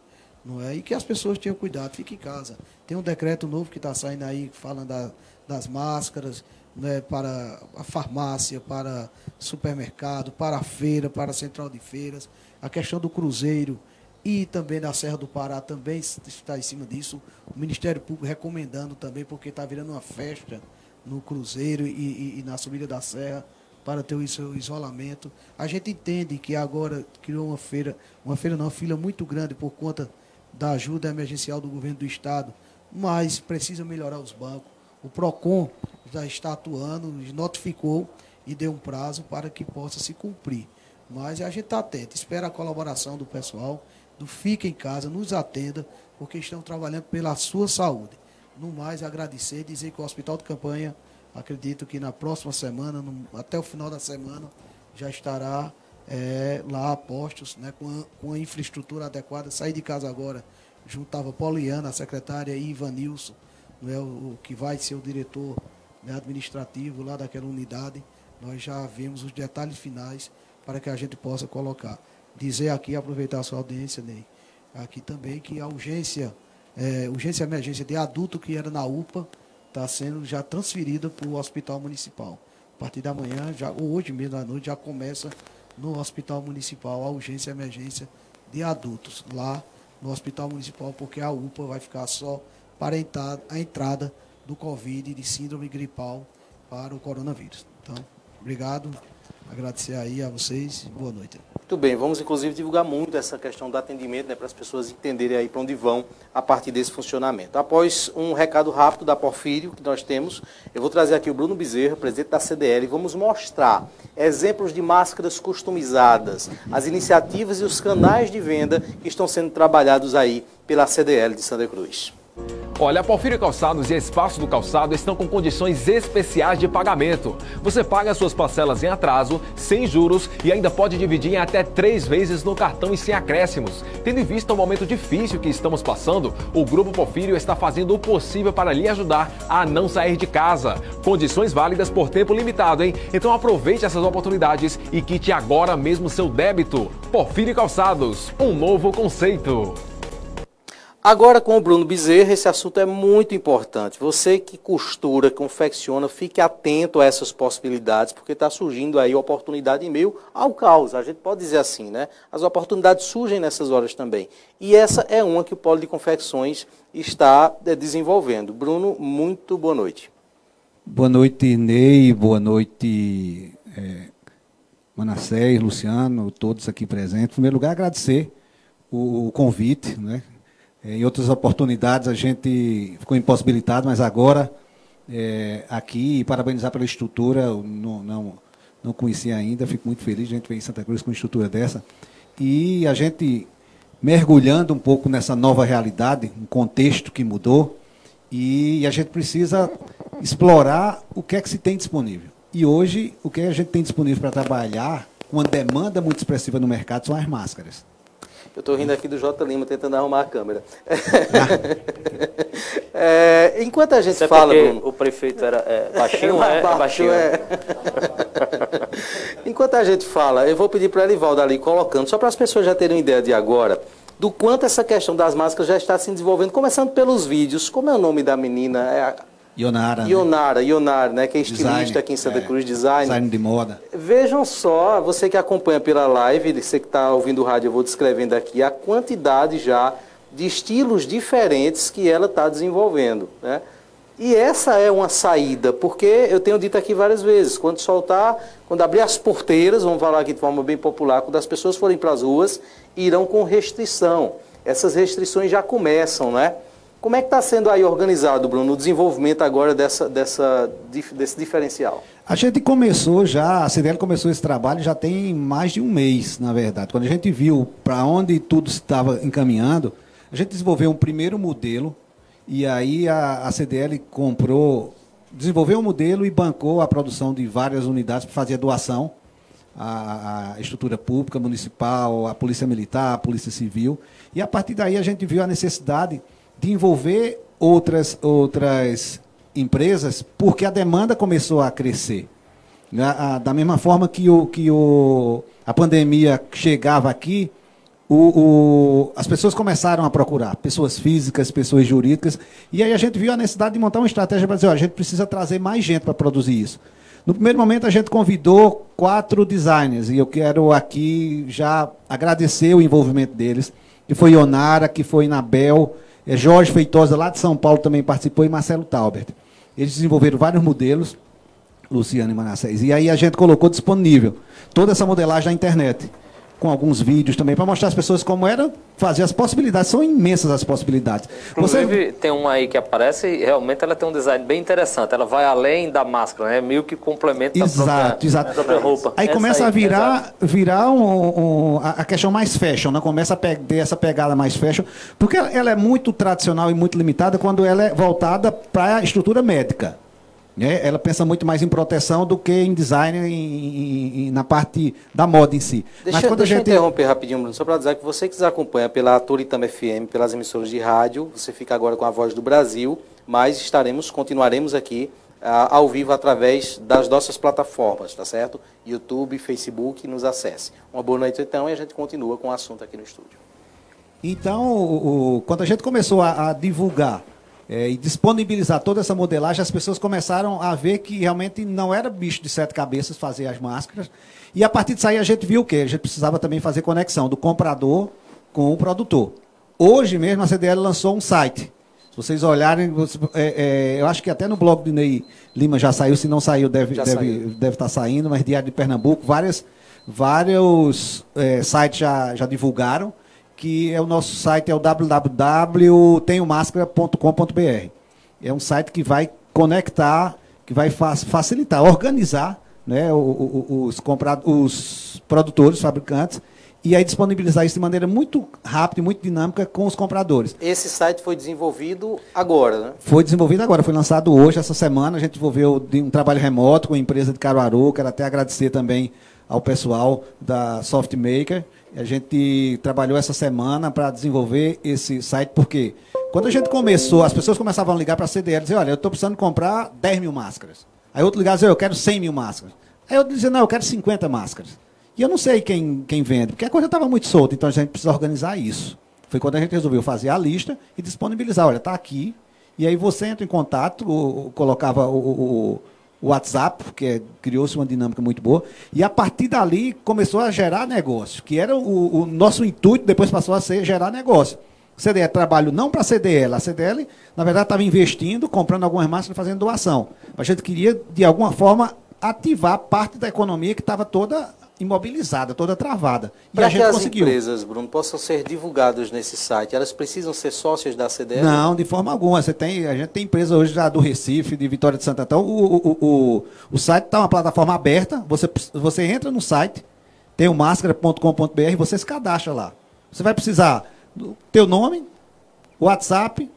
Speaker 9: Não é? E que as pessoas tenham cuidado, fiquem em casa. Tem um decreto novo que está saindo aí, falando da, das máscaras, né, para a farmácia, para supermercado, para a feira, para a central de feiras a questão do Cruzeiro e também da Serra do Pará também está em cima disso. O Ministério Público recomendando também, porque está virando uma festa no Cruzeiro e, e, e, na subida da Serra para ter o seu isolamento. A gente entende que agora criou uma feira, uma feira não, uma fila muito grande por conta da ajuda emergencial do governo do Estado, mas precisa melhorar os bancos. O PROCON já está atuando, notificou e deu um prazo para que possa se cumprir. Mas a gente está atento, espera a colaboração do pessoal, do Fica em Casa, nos atenda, porque estão trabalhando pela sua saúde. No mais, agradecer dizer que o Hospital de Campanha, acredito que na próxima semana, no, até o final da semana, já estará é, lá a postos, né, com, a, com a infraestrutura adequada. Saí de casa agora, juntava Poliana, a secretária, e Ivanilson, né, o, o, que vai ser o diretor né, administrativo lá daquela unidade. Nós já vimos os detalhes finais para que a gente possa colocar. Dizer aqui, aproveitar a sua audiência, Ney, aqui também que a urgência, é, urgência emergência de adulto que era na UPA, está sendo já transferida para o hospital municipal. A partir da manhã, já, ou hoje mesmo à noite, já começa no hospital municipal a urgência emergência de adultos, lá no hospital municipal, porque a UPA vai ficar só para a entrada do Covid, de síndrome gripal para o coronavírus. Então, obrigado. Agradecer aí a vocês. Boa noite.
Speaker 2: Muito bem, vamos inclusive divulgar muito essa questão do atendimento, né, para as pessoas entenderem aí para onde vão a partir desse funcionamento. Após um recado rápido da Porfírio que nós temos, eu vou trazer aqui o Bruno Bezerra, presidente da CDL, e vamos mostrar exemplos de máscaras customizadas, as iniciativas e os canais de venda que estão sendo trabalhados aí pela CDL de Santa Cruz.
Speaker 8: Olha, a Porfírio Calçados e Espaço do Calçado estão com condições especiais de pagamento. Você paga suas parcelas em atraso, sem juros e ainda pode dividir em até três vezes no cartão e sem acréscimos. Tendo em vista o momento difícil que estamos passando, o Grupo Porfírio está fazendo o possível para lhe ajudar a não sair de casa. Condições válidas por tempo limitado, hein? Então aproveite essas oportunidades e quite agora mesmo seu débito. Porfírio Calçados, um novo conceito.
Speaker 2: Agora com o Bruno Bezerra, esse assunto é muito importante. Você que costura, confecciona, fique atento a essas possibilidades, porque está surgindo aí oportunidade em meio ao caos. A gente pode dizer assim, né? As oportunidades surgem nessas horas também. E essa é uma que o Polo de Confecções está é, desenvolvendo. Bruno, muito boa noite.
Speaker 10: Boa noite, Ney. Boa noite, é, Manassés, Luciano, todos aqui presentes. Em primeiro lugar, agradecer o convite, né? É, em outras oportunidades a gente ficou impossibilitado, mas agora é, aqui, parabenizar pela estrutura, não, não, não conhecia ainda, fico muito feliz, a gente vem em Santa Cruz com uma estrutura dessa. E a gente mergulhando um pouco nessa nova realidade, um contexto que mudou, e a gente precisa explorar o que é que se tem disponível. E hoje, o que a gente tem disponível para trabalhar, com uma demanda muito expressiva no mercado, são as máscaras.
Speaker 2: Eu estou rindo aqui do J Lima tentando arrumar a câmera. é, enquanto a gente Isso é fala,
Speaker 3: Bruno, o prefeito era é, baixinho, é, baixo, baixinho. É.
Speaker 2: Enquanto a gente fala, eu vou pedir para Elivaldo ali colocando, só para as pessoas já terem uma ideia de agora, do quanto essa questão das máscaras já está se desenvolvendo, começando pelos vídeos. Como é o nome da menina? É a...
Speaker 10: Ionara. Né?
Speaker 2: Ionara, Ionara, né? Que é estilista design, aqui em Santa é, Cruz, design.
Speaker 10: Design de moda.
Speaker 2: Vejam só, você que acompanha pela live, você que está ouvindo o rádio, eu vou descrevendo aqui a quantidade já de estilos diferentes que ela está desenvolvendo, né? E essa é uma saída, porque eu tenho dito aqui várias vezes, quando soltar, quando abrir as porteiras, vamos falar aqui de forma bem popular, quando as pessoas forem para as ruas, irão com restrição. Essas restrições já começam, né? Como é que está sendo aí organizado, Bruno, o desenvolvimento agora dessa, dessa, desse diferencial?
Speaker 10: A gente começou já, a CDL começou esse trabalho já tem mais de um mês, na verdade. Quando a gente viu para onde tudo estava encaminhando, a gente desenvolveu um primeiro modelo e aí a, a CDL comprou, desenvolveu um modelo e bancou a produção de várias unidades para fazer doação à, estrutura pública, municipal, à Polícia Militar, à Polícia Civil. E a partir daí a gente viu a necessidade de envolver outras, outras empresas, porque a demanda começou a crescer. Da mesma forma que, o, que o, a pandemia chegava aqui, o, o, as pessoas começaram a procurar, pessoas físicas, pessoas jurídicas, e aí a gente viu a necessidade de montar uma estratégia para dizer, ó, a gente precisa trazer mais gente para produzir isso. No primeiro momento a gente convidou quatro designers, e eu quero aqui já agradecer o envolvimento deles, que foi Ionara, que foi Inabel, Jorge Feitosa, lá de São Paulo, também participou, e Marcelo Taubert. Eles desenvolveram vários modelos, Luciano e Manassés, e aí a gente colocou disponível toda essa modelagem na internet com alguns vídeos também, para mostrar às pessoas como era fazer as possibilidades. São imensas as possibilidades.
Speaker 3: Inclusive, Você... tem uma aí que aparece e realmente ela tem um design bem interessante. Ela vai além da máscara, né? Meio que complementa
Speaker 10: exato, a própria, exato. A própria roupa. Aí Essa começa aí, a virar, virar um, um, a questão mais fashion, né? Começa a ter essa pegada mais fashion, porque ela é muito tradicional e muito limitada quando ela é voltada para a estrutura médica. Né? Ela pensa muito mais em proteção do que em design, em, em, na parte da moda em si.
Speaker 2: Deixa, Mas quando deixa a gente... eu interromper rapidinho, Bruno, só para dizer que você que nos acompanha pela Turitama FM, pelas emissoras de rádio, você fica agora com a Voz do Brasil, mas estaremos, continuaremos aqui ao vivo através das nossas plataformas, tá certo? YouTube, Facebook, nos acesse. Uma boa noite então e a gente continua com o assunto aqui no estúdio.
Speaker 10: Então, o, o, quando a gente começou a, a divulgar é, e disponibilizar toda essa modelagem, as pessoas começaram a ver que realmente não era bicho de sete cabeças fazer as máscaras. E a partir disso aí a gente viu o quê? A gente precisava também fazer conexão do comprador com o produtor. Hoje mesmo a CDL lançou um site. Se vocês olharem, é, é, eu acho que até no blog do Ney Lima já saiu, se não saiu, deve, deve, saiu. deve estar tá saindo, mas Diário de Pernambuco, várias, vários é, sites já, já divulgaram que é o nosso site é o www.tenhomascara.com.br. É um site que vai conectar, que vai facilitar, organizar né, os, os produtores, fabricantes, e aí disponibilizar isso de maneira muito rápida e muito dinâmica com os compradores.
Speaker 2: Esse site foi desenvolvido agora, né?
Speaker 10: Foi desenvolvido agora, foi lançado hoje, essa semana. A gente desenvolveu um trabalho remoto com a empresa de Caruaru, quero até agradecer também ao pessoal da Softmaker. A gente trabalhou essa semana para desenvolver esse site, porque quando a gente começou, as pessoas começavam a ligar para a CDL e dizer, olha, eu estou precisando comprar 10 mil máscaras. Aí outro ligava e eu quero 100 mil máscaras. Aí outro dizia, não, eu quero 50 máscaras. E eu não sei quem, quem vende, porque a coisa estava muito solta, então a gente precisa organizar isso. Foi quando a gente resolveu fazer a lista e disponibilizar, olha, está aqui, e aí você entra em contato, colocava o o WhatsApp, porque criou-se uma dinâmica muito boa, e a partir dali começou a gerar negócio, que era o, o nosso intuito, depois passou a ser gerar negócio. CDL trabalho não para a CDL, a CDL, na verdade, estava investindo, comprando algumas máscaras e fazendo doação. A gente queria, de alguma forma, ativar parte da economia que estava toda imobilizada, toda travada.
Speaker 2: Para a gente que as conseguiu. empresas, Bruno, possam ser divulgadas nesse site, elas precisam ser sócias da CDL?
Speaker 10: Não, de forma alguma. Você tem, a gente tem empresa hoje já do Recife, de Vitória de Santo Antão. O, o, o, o site está uma plataforma aberta. Você, você entra no site, tem o máscara.com.br, você se cadastra lá. Você vai precisar do teu nome, WhatsApp,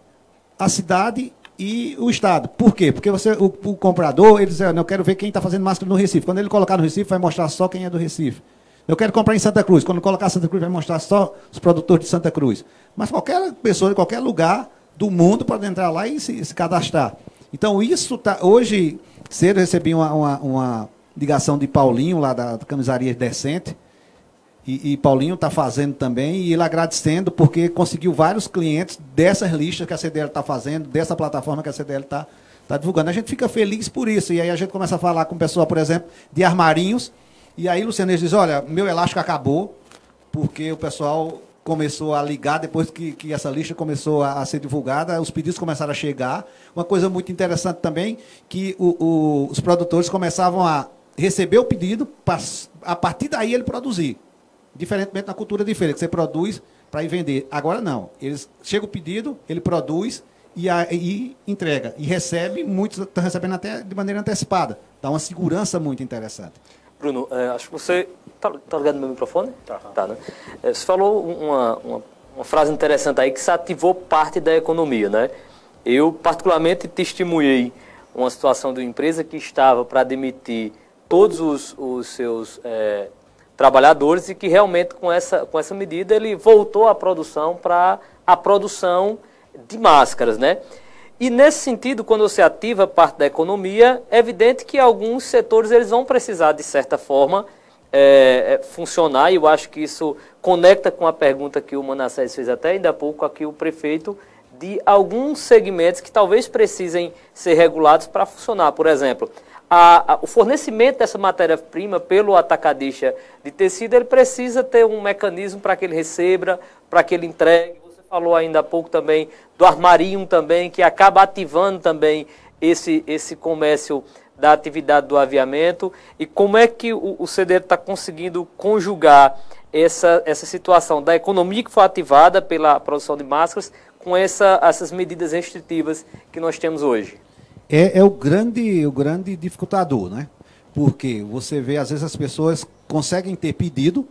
Speaker 10: a cidade e o Estado. Por quê? Porque você, o, o comprador, ele diz, eu quero ver quem está fazendo máscara no Recife. Quando ele colocar no Recife, vai mostrar só quem é do Recife. Eu quero comprar em Santa Cruz. Quando colocar Santa Cruz, vai mostrar só os produtores de Santa Cruz. Mas qualquer pessoa de qualquer lugar do mundo pode entrar lá e se, se cadastrar. Então, isso está. Hoje, cedo eu recebi uma, uma, uma, ligação de Paulinho, lá da Camisaria Decente. E, e Paulinho está fazendo também, e ele agradecendo porque conseguiu vários clientes dessas listas que a CDL está fazendo, dessa plataforma que a CDL está tá divulgando. A gente fica feliz por isso. E aí a gente começa a falar com o pessoal, por exemplo, de armarinhos. E aí Luciano diz, olha, meu elástico acabou, porque o pessoal começou a ligar depois que, que essa lista começou a, a, ser divulgada, os pedidos começaram a chegar. Uma coisa muito interessante também, que o, o, os produtores começavam a receber o pedido, pra, a partir daí ele produzir. Diferentemente na cultura de feira, que você produz para ir vender. Agora não. Eles chega o pedido, ele produz e, a, e entrega. E recebe, muitos estão recebendo até de maneira antecipada. Dá uma segurança muito interessante.
Speaker 3: Bruno, é, acho que você. Está tá ligado no meu microfone? Tá. tá né? É, você falou uma, uma, uma, frase interessante aí que se ativou parte da economia, né? Eu, particularmente, testemunhei uma situação de uma empresa que estava para demitir todos os, os seus é, trabalhadores e que realmente com essa, com essa medida ele voltou a produção para a produção de máscaras, né? E nesse sentido, quando você ativa parte da economia, é evidente que alguns setores eles vão precisar, de certa forma, é, é, funcionar, e eu acho que isso conecta com a pergunta que o Manassés fez até ainda há pouco aqui, o prefeito, de alguns segmentos que talvez precisem ser regulados para funcionar. Por exemplo, a, a, o fornecimento dessa matéria-prima pelo atacadista de tecido, ele precisa ter um mecanismo para que ele receba, para que ele entregue. Você falou ainda há pouco também do armarinho também, que acaba ativando também esse, esse comércio da atividade do aviamento. E como é que o, o está conseguindo conjugar essa, essa situação da economia que foi ativada pela produção de máscaras com essa, essas medidas restritivas que nós temos hoje?
Speaker 10: É, é o, grande, o grande dificultador, né? Porque você vê, às vezes, as pessoas conseguem ter pedido,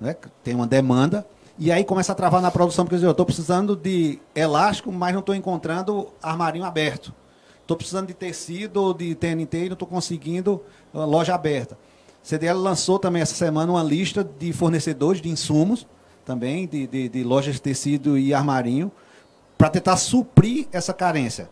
Speaker 10: né? tem uma demanda, e aí começa a travar na produção, porque eu estou precisando de elástico, mas não estou encontrando armarinho aberto. Estou precisando de tecido de TNT e não estou conseguindo ah, loja aberta. A CDL lançou também essa semana uma lista de fornecedores de insumos, também de, de, de lojas de tecido e armarinho, para tentar suprir essa carência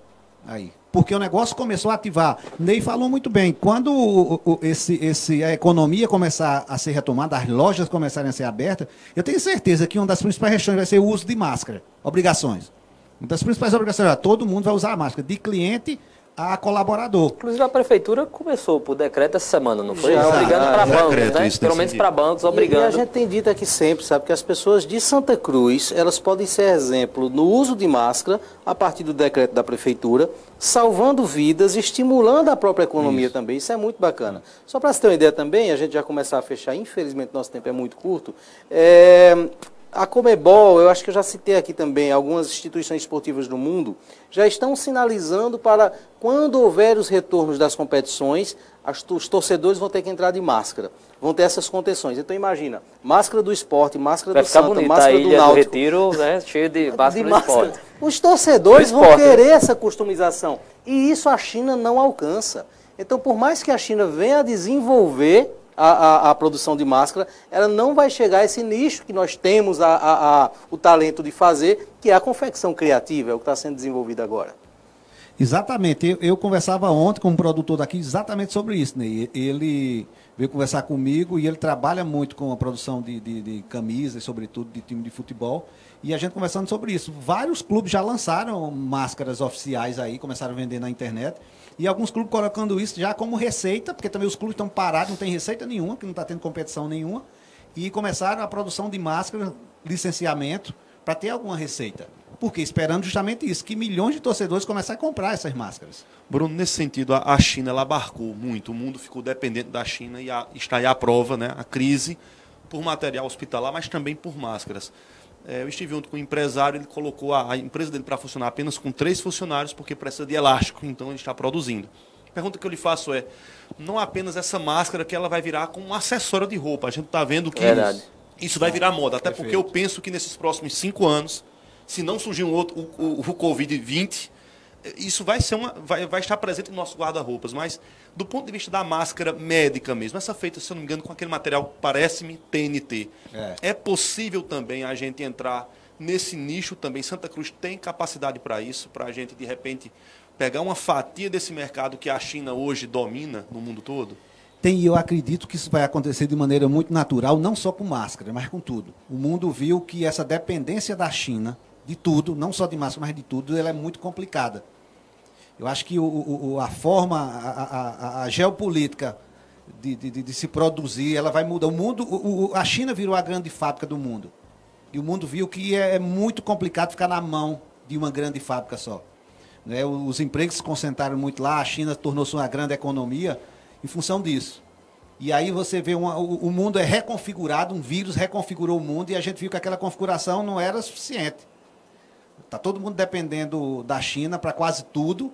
Speaker 10: aí porque o negócio começou a ativar. Ney falou muito bem, quando o, o, esse, esse, a economia começar a ser retomada, as lojas começarem a ser abertas, eu tenho certeza que uma das principais restrições vai ser o uso de máscara, obrigações. Uma das principais obrigações, todo mundo vai usar a máscara, de cliente a colaborador.
Speaker 3: Inclusive a prefeitura começou por decreto essa semana, não foi? Já, obrigando para bancos, né? Pelo menos para bancos, obrigando.
Speaker 2: E, a gente tem dito aqui sempre, sabe, que as pessoas de Santa Cruz, elas podem ser exemplo no uso de máscara a partir do decreto da prefeitura, salvando vidas, estimulando a própria economia Isso. também. Isso é muito bacana. Só para você ter uma ideia também, a gente já começar a fechar, infelizmente nosso tempo é muito curto. É, a Comebol, eu acho que eu já citei aqui também, algumas instituições esportivas do mundo já estão sinalizando para quando houver os retornos das competições, as, os torcedores vão ter que entrar de máscara, vão ter essas contenções. Então imagina, máscara do esporte, máscara
Speaker 3: Vai
Speaker 2: do Santa, máscara
Speaker 3: a
Speaker 2: do
Speaker 3: ilha
Speaker 2: Náutico.
Speaker 3: Do retiro, né, cheio de máscara, de máscara do esporte.
Speaker 2: Os torcedores vão querer essa customização e isso a China não alcança. Então por mais que a China venha a desenvolver a, a, a, produção de máscara, ela não vai chegar a esse nicho que nós temos a, o talento de fazer, que é a confecção criativa, é o que está sendo desenvolvido agora.
Speaker 10: Exatamente. Eu, eu, conversava ontem com um produtor daqui exatamente sobre isso. Né? Ele veio conversar comigo e ele trabalha muito com a produção de, de, de camisas, sobretudo de time de futebol. E a gente conversando sobre isso. Vários clubes já lançaram máscaras oficiais aí, começaram a vender na internet. E alguns clubes colocando isso já como receita, porque também os clubes estão parados, não tem receita nenhuma, que não está tendo competição nenhuma. E começaram a produção de máscaras, licenciamento, para ter alguma receita. Porque esperando justamente isso, que milhões de torcedores começassem a comprar essas máscaras.
Speaker 4: Bruno, nesse sentido, a China ela abarcou muito. O mundo ficou dependente da China e a, está aí a prova, né? a crise por material hospitalar, mas também por máscaras. É, eu estive junto com o empresário, ele colocou a, a empresa dele para funcionar apenas com três funcionários, porque precisa de elástico, então ele está produzindo. A pergunta que eu lhe faço é, não apenas essa máscara que ela vai virar como um acessório de roupa, a gente está vendo que Verdade. isso vai virar moda, até Perfeito. porque eu penso que nesses próximos cinco anos, se não surgir um outro, o, o, o Covid-20, isso vai ser uma vai, vai estar presente no nosso guarda-roupas, mas do ponto de vista da máscara médica mesmo, essa feita, se eu não me engano, com aquele material parece-me TNT. É. é possível também a gente entrar nesse nicho também. Santa Cruz tem capacidade para isso, para a gente de repente pegar uma fatia desse mercado que a China hoje domina no mundo todo?
Speaker 10: tem, eu acredito que isso vai acontecer de maneira muito natural, não só com máscara, mas com tudo. O mundo viu que essa dependência da China, de tudo, não só de máscara, mas de tudo, ela é muito complicada. Eu acho que o, o, a forma, a, a, a geopolítica de, de, de, se produzir, ela vai mudar. O mundo, o, a China virou a grande fábrica do mundo. E o mundo viu que é, é muito complicado ficar na mão de uma grande fábrica só. Né? Os empregos se concentraram muito lá, a China tornou-se uma grande economia em função disso. E aí você vê uma, o, o, mundo é reconfigurado, um vírus reconfigurou o mundo e a gente viu que aquela configuração não era suficiente. Está todo mundo dependendo da China para quase tudo.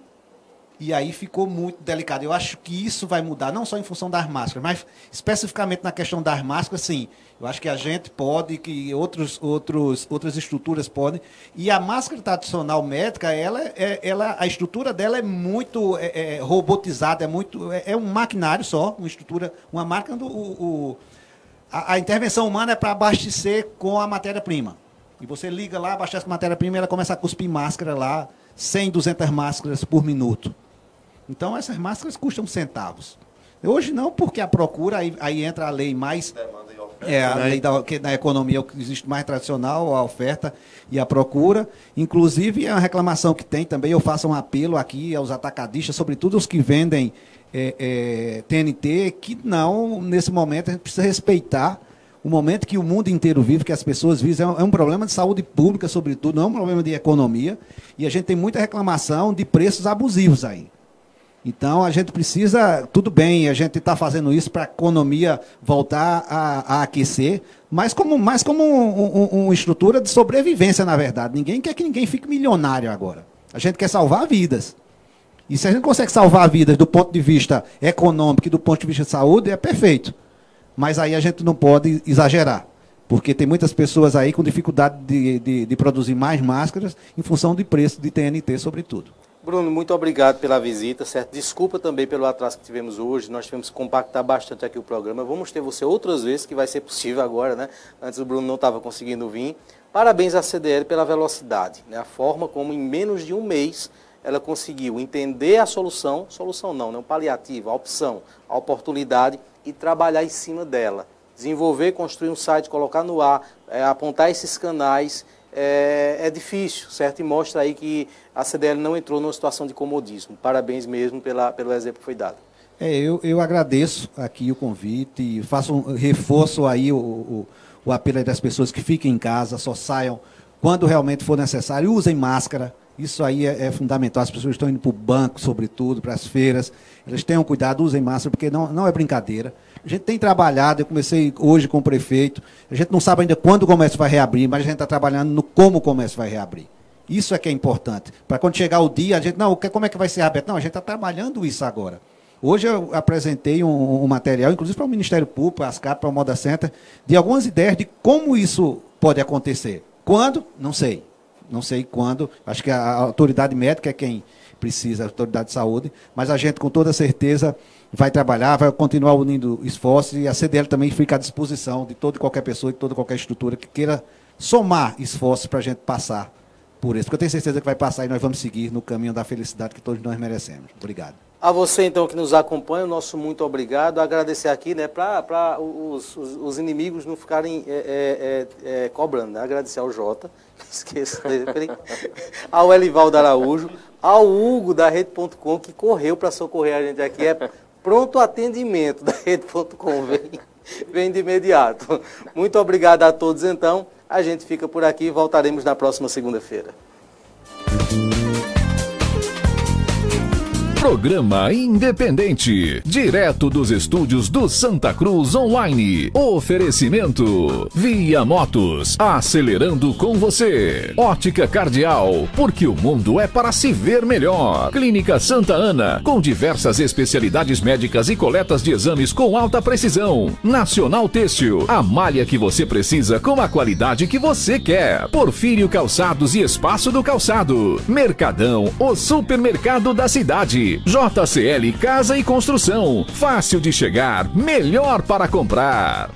Speaker 10: E aí ficou muito delicado. Eu acho que isso vai mudar, não só em função das máscaras, mas especificamente na questão das máscaras, sim. Eu acho que a gente pode, que outros, outros, outras estruturas podem. E a máscara tradicional médica, ela, é, ela, a estrutura dela é muito é, é, robotizada, é muito. É, é, um maquinário só, uma estrutura, uma marca do. O, a, a intervenção humana é para abastecer com a matéria-prima. E você liga lá, abastece com matéria-prima e ela começa a cuspir máscara lá, 100, 200 máscaras por minuto. Então essas máscaras custam centavos. Hoje não, porque a procura, aí, aí entra a lei mais. É, a né? lei da, que, da economia que existe mais tradicional, a oferta e a procura. Inclusive, é uma reclamação que tem também, eu faço um apelo aqui aos atacadistas, sobretudo os que vendem é, é, TNT, que não, nesse momento, a gente precisa respeitar o momento que o mundo inteiro vive, que as pessoas vivem, é um, é um problema de saúde pública, sobretudo, não é um problema de economia. E a gente tem muita reclamação de preços abusivos aí. Então a gente precisa, tudo bem, a gente está fazendo isso para a economia voltar a, a, aquecer, mas como, mais como um, um, uma estrutura de sobrevivência, na verdade. Ninguém quer que ninguém fique milionário agora. A gente quer salvar vidas. E se a gente consegue salvar vidas do ponto de vista econômico e do ponto de vista de saúde, é perfeito. Mas aí a gente não pode exagerar. Porque tem muitas pessoas aí com dificuldade de, de, de produzir mais máscaras em função de preço de TNT, sobretudo.
Speaker 2: Bruno, muito obrigado pela visita, certo? Desculpa também pelo atraso que tivemos hoje, nós tivemos que compactar bastante aqui o programa. Vamos ter você outras vezes, que vai ser possível agora, né? Antes o Bruno não estava conseguindo vir. Parabéns à CDL pela velocidade, né? a forma como em menos de um mês ela conseguiu entender a solução, solução não, né? um paliativo, a opção, a oportunidade e trabalhar em cima dela. Desenvolver, construir um site, colocar no ar, é, apontar esses canais é, é, difícil, certo? E mostra aí que a CDL não entrou numa situação de comodismo. Parabéns mesmo pela, pelo exemplo que foi dado.
Speaker 10: É, eu, eu agradeço aqui o convite e faço um reforço aí o, o, o apelo das pessoas que fiquem em casa, só saiam quando realmente for necessário, usem máscara. Isso aí é, é fundamental. As pessoas estão indo para o banco, sobretudo, para as feiras. Eles tenham cuidado, usem máscara, porque não, não é brincadeira. A gente tem trabalhado, eu comecei hoje com o prefeito, a gente não sabe ainda quando o comércio vai reabrir, mas a gente está trabalhando no como o comércio vai reabrir. Isso é que é importante. Para quando chegar o dia, a gente, não, como é que vai ser aberto? Não, a gente está trabalhando isso agora. Hoje eu apresentei um, um material, inclusive para o Ministério Público, para as CAP, para o Moda Center, de algumas ideias de como isso pode acontecer. Quando? Não sei. Não sei quando. Acho que a autoridade médica é quem precisa, a autoridade de saúde, mas a gente, com toda certeza, vai trabalhar, vai continuar unindo esforços e a CDL também fica à disposição de toda e qualquer pessoa, de toda e qualquer estrutura que queira somar esforços para a gente passar por isso. Porque eu tenho certeza que vai passar e nós vamos seguir no caminho da felicidade que todos nós merecemos. Obrigado.
Speaker 2: A você, então, que nos acompanha, nosso muito obrigado. Agradecer aqui, né, para os, os, os, inimigos não ficarem é, é, é, cobrando, né? Agradecer ao Jota, esqueça, ao Elivaldo Araújo, ao Hugo da Rede.com, que correu para socorrer a gente aqui. É pronto atendimento da Rede.com, vem, vem de imediato. Muito obrigado a todos, então. A gente fica por aqui e voltaremos na próxima segunda-feira.
Speaker 1: Programa Independente, direto dos estúdios do Santa Cruz Online. Oferecimento: Via Motos, acelerando com você. Ótica Cardial, porque o mundo é para se ver melhor. Clínica Santa Ana, com diversas especialidades médicas e coletas de exames com alta precisão. Nacional Têxtil, a malha que você precisa com a qualidade que você quer. Porfírio Calçados e Espaço do Calçado. Mercadão, o supermercado da cidade. JCL Casa e Construção. Fácil de chegar, melhor para comprar.